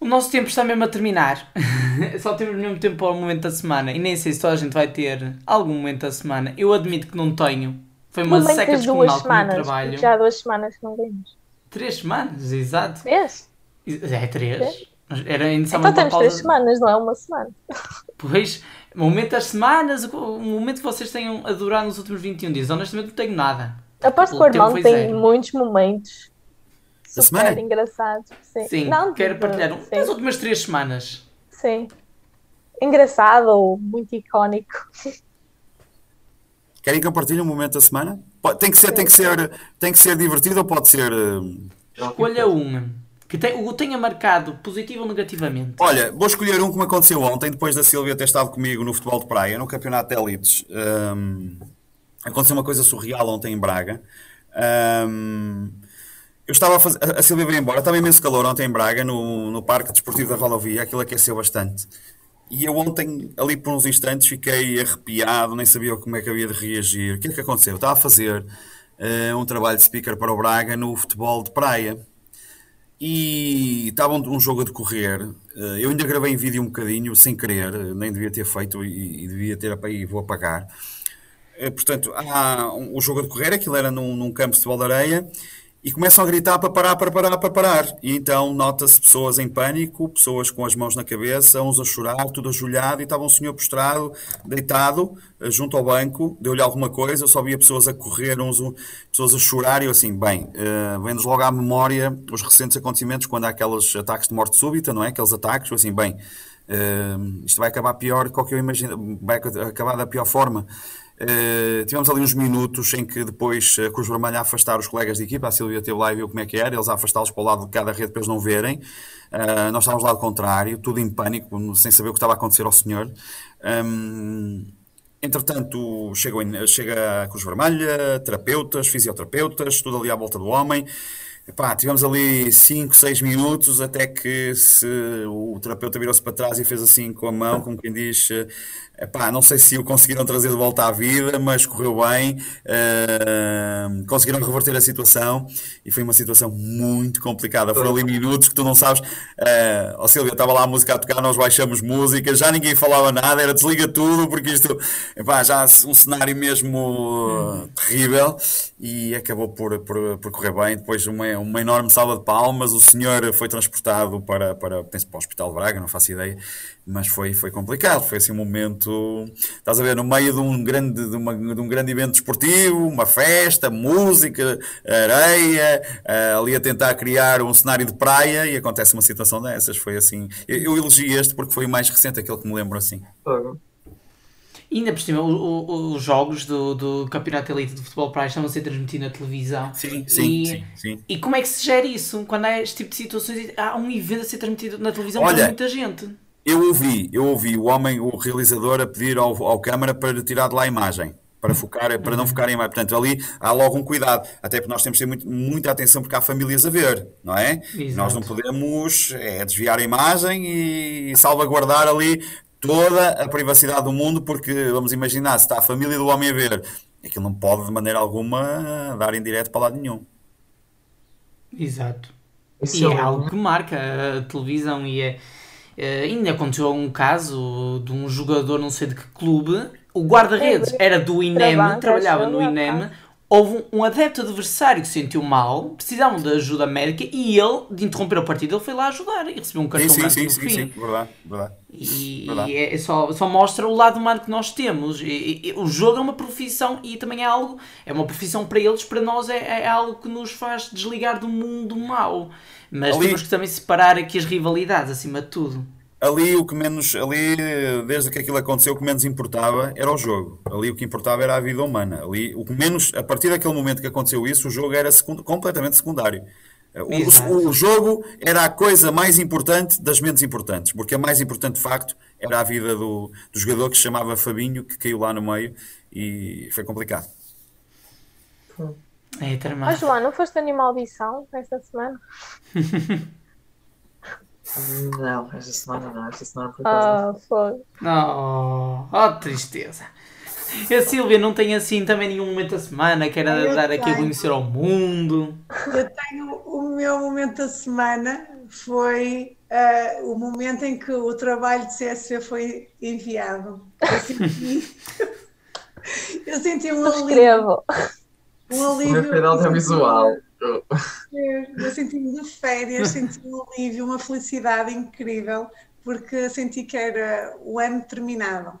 O nosso tempo está mesmo a terminar. <laughs> Só temos mesmo tempo para o momento da semana. E nem sei se toda a gente vai ter algum momento da semana. Eu admito que não tenho. Foi uma Momento seca descomunal com o meu trabalho. Já há duas semanas que não vimos. Três semanas, exato. Três? É três. Três? Era ainda só Então temos pausa. três semanas, não é uma semana. <laughs> Pois, momento das semanas, o momento que vocês tenham adorado nos últimos 21 dias. Honestamente, não tenho nada. Aposto que O o tempo irmão foi tem zero. muitos momentos super semana? engraçados. Sim, Sim, Não, quero de- partilhar um Sim, das últimas três semanas. sim. Engraçado ou muito icónico. Querem que eu partilhe um momento da semana? Tem que ser, tem que ser, tem que ser divertido ou pode ser. uh, Escolha um que tem, o tenha marcado positivo ou negativamente. Olha, vou escolher um que me aconteceu ontem, depois da Silvia ter estado comigo no futebol de praia, no campeonato de elites. Um, aconteceu uma coisa surreal ontem em Braga. Um, eu estava a fazer. A Silvia veio embora, estava imenso calor ontem em Braga, no, no Parque Desportivo da Rodovia, aquilo aqueceu bastante. E eu ontem, ali por uns instantes, fiquei arrepiado, nem sabia como é que havia de reagir. O que é que aconteceu? Eu estava a fazer eh, um trabalho de speaker para o Braga no futebol de praia. E estava um, um jogo a decorrer. eh, eu ainda gravei em vídeo um bocadinho, sem querer, nem devia ter feito e, e devia ter e vou apagar. Eh, portanto, há um, o jogo a decorrer, aquilo era num, num campo de futebol de areia, e começam a gritar para parar, para parar, para parar. E então nota-se pessoas em pânico, pessoas com as mãos na cabeça, uns a chorar, tudo ajoelhado, e estava um senhor prostrado, deitado, eh, junto ao banco, deu-lhe alguma coisa, eu só via pessoas a correr, uns, pessoas a chorar, e eu assim, bem, eh, vem-nos logo à memória os recentes acontecimentos, quando há aqueles ataques de morte súbita, não é? Aqueles ataques, eu assim, bem, eh, isto vai acabar pior do que eu imagino, vai acabar da pior forma. Uh, tivemos ali uns minutos em que depois a Cruz Vermelha a afastar os colegas de equipa, a Silvia esteve lá e viu como é que era, eles a afastá-los para o lado de cada rede para eles não verem. Uh, nós estávamos lá do contrário, tudo em pânico, sem saber o que estava a acontecer ao senhor. Um, entretanto, chegou em- chega a Cruz Vermelha, terapeutas, fisioterapeutas, tudo ali à volta do homem. Epá, tivemos ali 5, 6 minutos até que se, o terapeuta virou-se para trás e fez assim com a mão, como quem diz: epá, não sei se o conseguiram trazer de volta à vida, mas correu bem, uh, conseguiram reverter a situação e foi uma situação muito complicada. Foram ali minutos que tu não sabes. Uh, oh Silvia, estava lá a música a tocar, nós baixamos música, já ninguém falava nada, era desliga tudo, porque isto, epá, já um cenário mesmo terrível e acabou por, por, por correr bem. Depois, uma, uma enorme salva de palmas. O senhor foi transportado para, para, penso, para o Hospital de Braga, não faço ideia, mas foi, foi complicado. Foi assim um momento, estás a ver, no meio de um grande, de, uma, de um grande evento desportivo, uma festa, música, areia, eh, ali a tentar criar um cenário de praia e acontece uma situação dessas. Foi assim. Eu, eu elegi este porque foi o mais recente, aquele que me lembro assim. E ainda por cima, o, o, os jogos do, do Campeonato Elite de Futebol Praia estão a ser transmitidos na televisão. Sim, sim, e, sim, sim. E como é que se gera isso? Quando há este tipo de situações, há um evento a ser transmitido na televisão Olha, para muita gente. Eu ouvi, eu ouvi o homem, o realizador, a pedir ao, ao câmara para tirar de lá a imagem. Para, focar, para não focar em imagem. Portanto, ali há logo um cuidado. Até porque nós temos que ter muito, muita atenção porque há famílias a ver, não é? Exato. Nós não podemos é, desviar a imagem e salvaguardar ali toda a privacidade do mundo, porque vamos imaginar, se está a família do homem a ver, aquilo não pode de maneira alguma dar em direto para lado nenhum. Exato. Isso E é é algo que marca a televisão e é. Eh, ainda aconteceu um caso de um jogador, não sei de que clube, o guarda-redes É, era do INEM, trabalhava no INEM, tá. houve um, adepto adversário que se sentiu mal, precisavam de ajuda médica e ele, de interromper a partida, ele foi lá ajudar e recebeu um Sim, cartão sim, branco sim, no sim, fim. sim, verdade, verdade. E, Verdade. e é só, só mostra o lado humano que nós temos. E- e- o jogo é uma profissão e também é algo, é uma profissão para eles, para nós é, é algo que nos faz desligar do mundo mau. Mas Ali- temos que também separar aqui as rivalidades, acima de tudo. Ali o que menos, ali, desde que aquilo aconteceu, o que menos importava era o jogo. Ali o que importava era a vida humana. Ali, o que menos, a partir daquele momento que aconteceu isso, o jogo era secund- completamente secundário. O, Exato. o- o jogo era a coisa mais importante das menos importantes, porque a mais importante de facto era a vida do, do jogador que se chamava Fabinho, que caiu lá no meio e foi complicado. É tramado. Joana, não foste animal de audição esta semana? <laughs> Não, esta semana não, esta semana por acaso. Ah, foi. Oh, oh, tristeza. A Silvia não tem assim também nenhum momento da semana, quer Eu dar aqui a conhecer ao mundo. Eu tenho o meu momento da semana foi ah, o momento em que o trabalho de CSV foi enviado. Eu senti, <laughs> eu senti um alívio, Um O meu alívio. foi de audiovisual. Eu senti-me de férias, <laughs> senti um alívio, uma felicidade incrível, porque senti que era o ano terminado.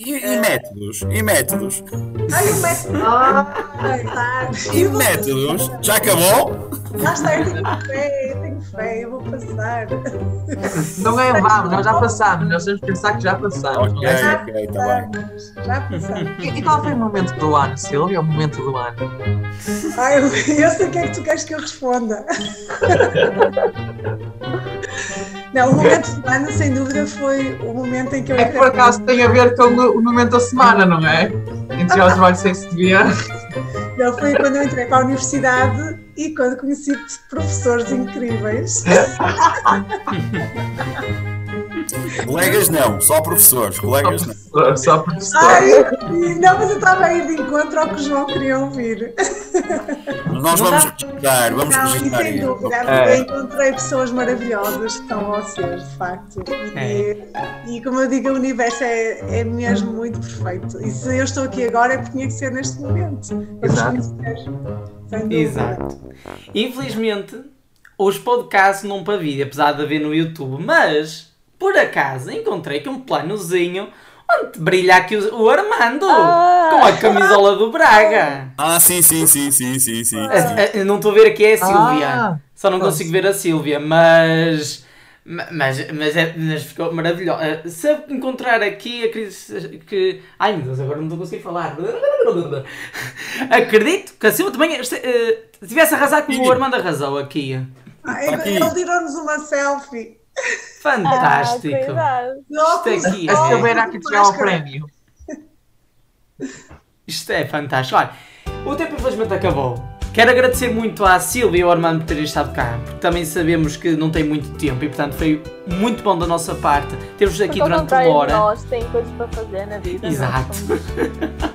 E, e métodos? E métodos? Ai, o método. Ah, E métodos? Já acabou? Lá está, eu tenho fé, eu tenho fé, eu vou passar. Não é vamos, nós já passámos, nós temos que pensar que já passamos. Ok, não é? ok, está bem. Já passamos. E, e qual foi o momento do ano, Silvia? O momento do ano? Ai, eu, eu sei o que é que tu queres que eu responda. <laughs> Não, o momento do ano, sem dúvida, foi o momento em que eu É que por acaso tem a ver com o, momento da semana, não é? Entre o trabalho sem se devia. <laughs> Não, foi quando eu entrei para a universidade e quando conheci professores incríveis. <laughs> Colegas não, só professores. Colegas não. Só, só professor. Ai, e- não, mas eu estava a ir de encontro ao que o João queria ouvir. Nós vamos registrar, vamos Não, e registrar sem dúvida, É. eu encontrei pessoas maravilhosas que estão vocês, de facto. E, e como eu digo, o universo é, é mesmo muito perfeito. E se eu estou aqui agora é porque tinha que ser neste momento. Exato. Exato. Infelizmente, os podcasts não para vídeo, apesar de haver no YouTube, mas por acaso encontrei aqui um planozinho onde brilha aqui o, o Armando Ah. com a camisola do Braga. Ah, sim, sim, sim, sim, sim, sim. A- a- eu não estou a ver aqui é a Sílvia, Ah, só não consigo ver a Sílvia, mas. ma- Mas, mas, é, mas ficou maravilhoso. Eh, Se eu encontrar aqui, acredito que. Ai meu Deus, agora não estou a conseguir falar. <laughs> Acredito que a Silvia também tivesse arrasado como o Armando arrasou aqui. Ah, Aqui. ele tirou-nos uma selfie. Fantástico. Ah, óculos, aqui, a é. Silvia era aqui tirar o prémio. Isto é fantástico. Olha, o tempo infelizmente acabou. Quero agradecer muito à Silvia e ao Armando por terem estado cá, porque também sabemos que não tem muito tempo e, portanto, foi muito bom da nossa parte termos aqui Porque durante uma hora. Nós tem coisas para fazer na vida. nós Exato.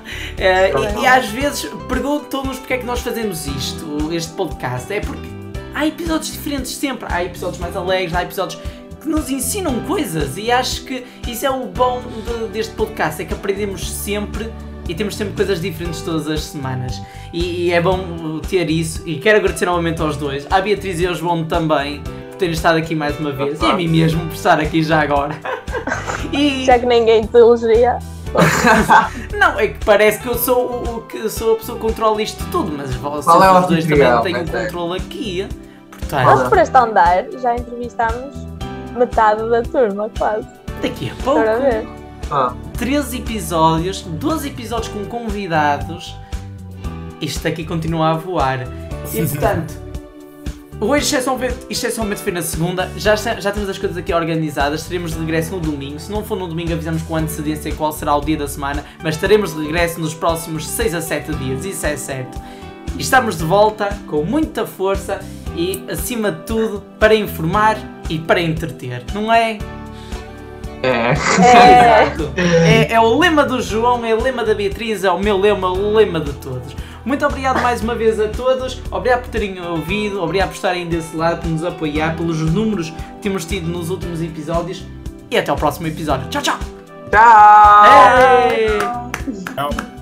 <laughs> Eh, e, e às vezes perguntam-nos porque é que nós fazemos isto, este podcast. É porque há episódios diferentes sempre. Há episódios mais alegres, há episódios que nos ensinam coisas. E acho que isso é o bom de- deste podcast: é que aprendemos sempre e temos sempre coisas diferentes todas as semanas. E, e é bom ter isso. E quero agradecer novamente aos dois, à Beatriz e ao João também. Por terem estado aqui mais uma vez, e a mim mesmo por estar aqui já agora. <laughs> E... Já que ninguém te elogia. <laughs> Não, é que parece que eu sou o, o que sou a pessoa que controla isto tudo, mas vocês é os dois também têm o Beto? controle aqui. Nós Portanto, por este andar já entrevistámos metade da turma, quase. daqui a pouco, Para ver. Ah, 13 episódios, 12 episódios com convidados, isto aqui continua a voar. E <laughs> portanto, hoje, excepcionalmente, excepcionalmente foi na segunda, já, já temos as coisas aqui organizadas, estaremos de regresso no domingo. Se não for no domingo, avisamos com antecedência qual será o dia da semana, mas estaremos de regresso nos próximos 6 a 7 dias, isso é certo. E estamos de volta com muita força e, acima de tudo, para informar e para entreter, não é? é. É, <laughs> Exato. É, é o lema do João, é o lema da Beatriz, é o meu lema, o lema de todos. Muito obrigado mais uma vez a todos, obrigado por terem ouvido, obrigado por estarem desse lado, por nos apoiar, pelos números que temos tido nos últimos episódios e até ao próximo episódio. Tchau, tchau! Tchau! Ei! Tchau.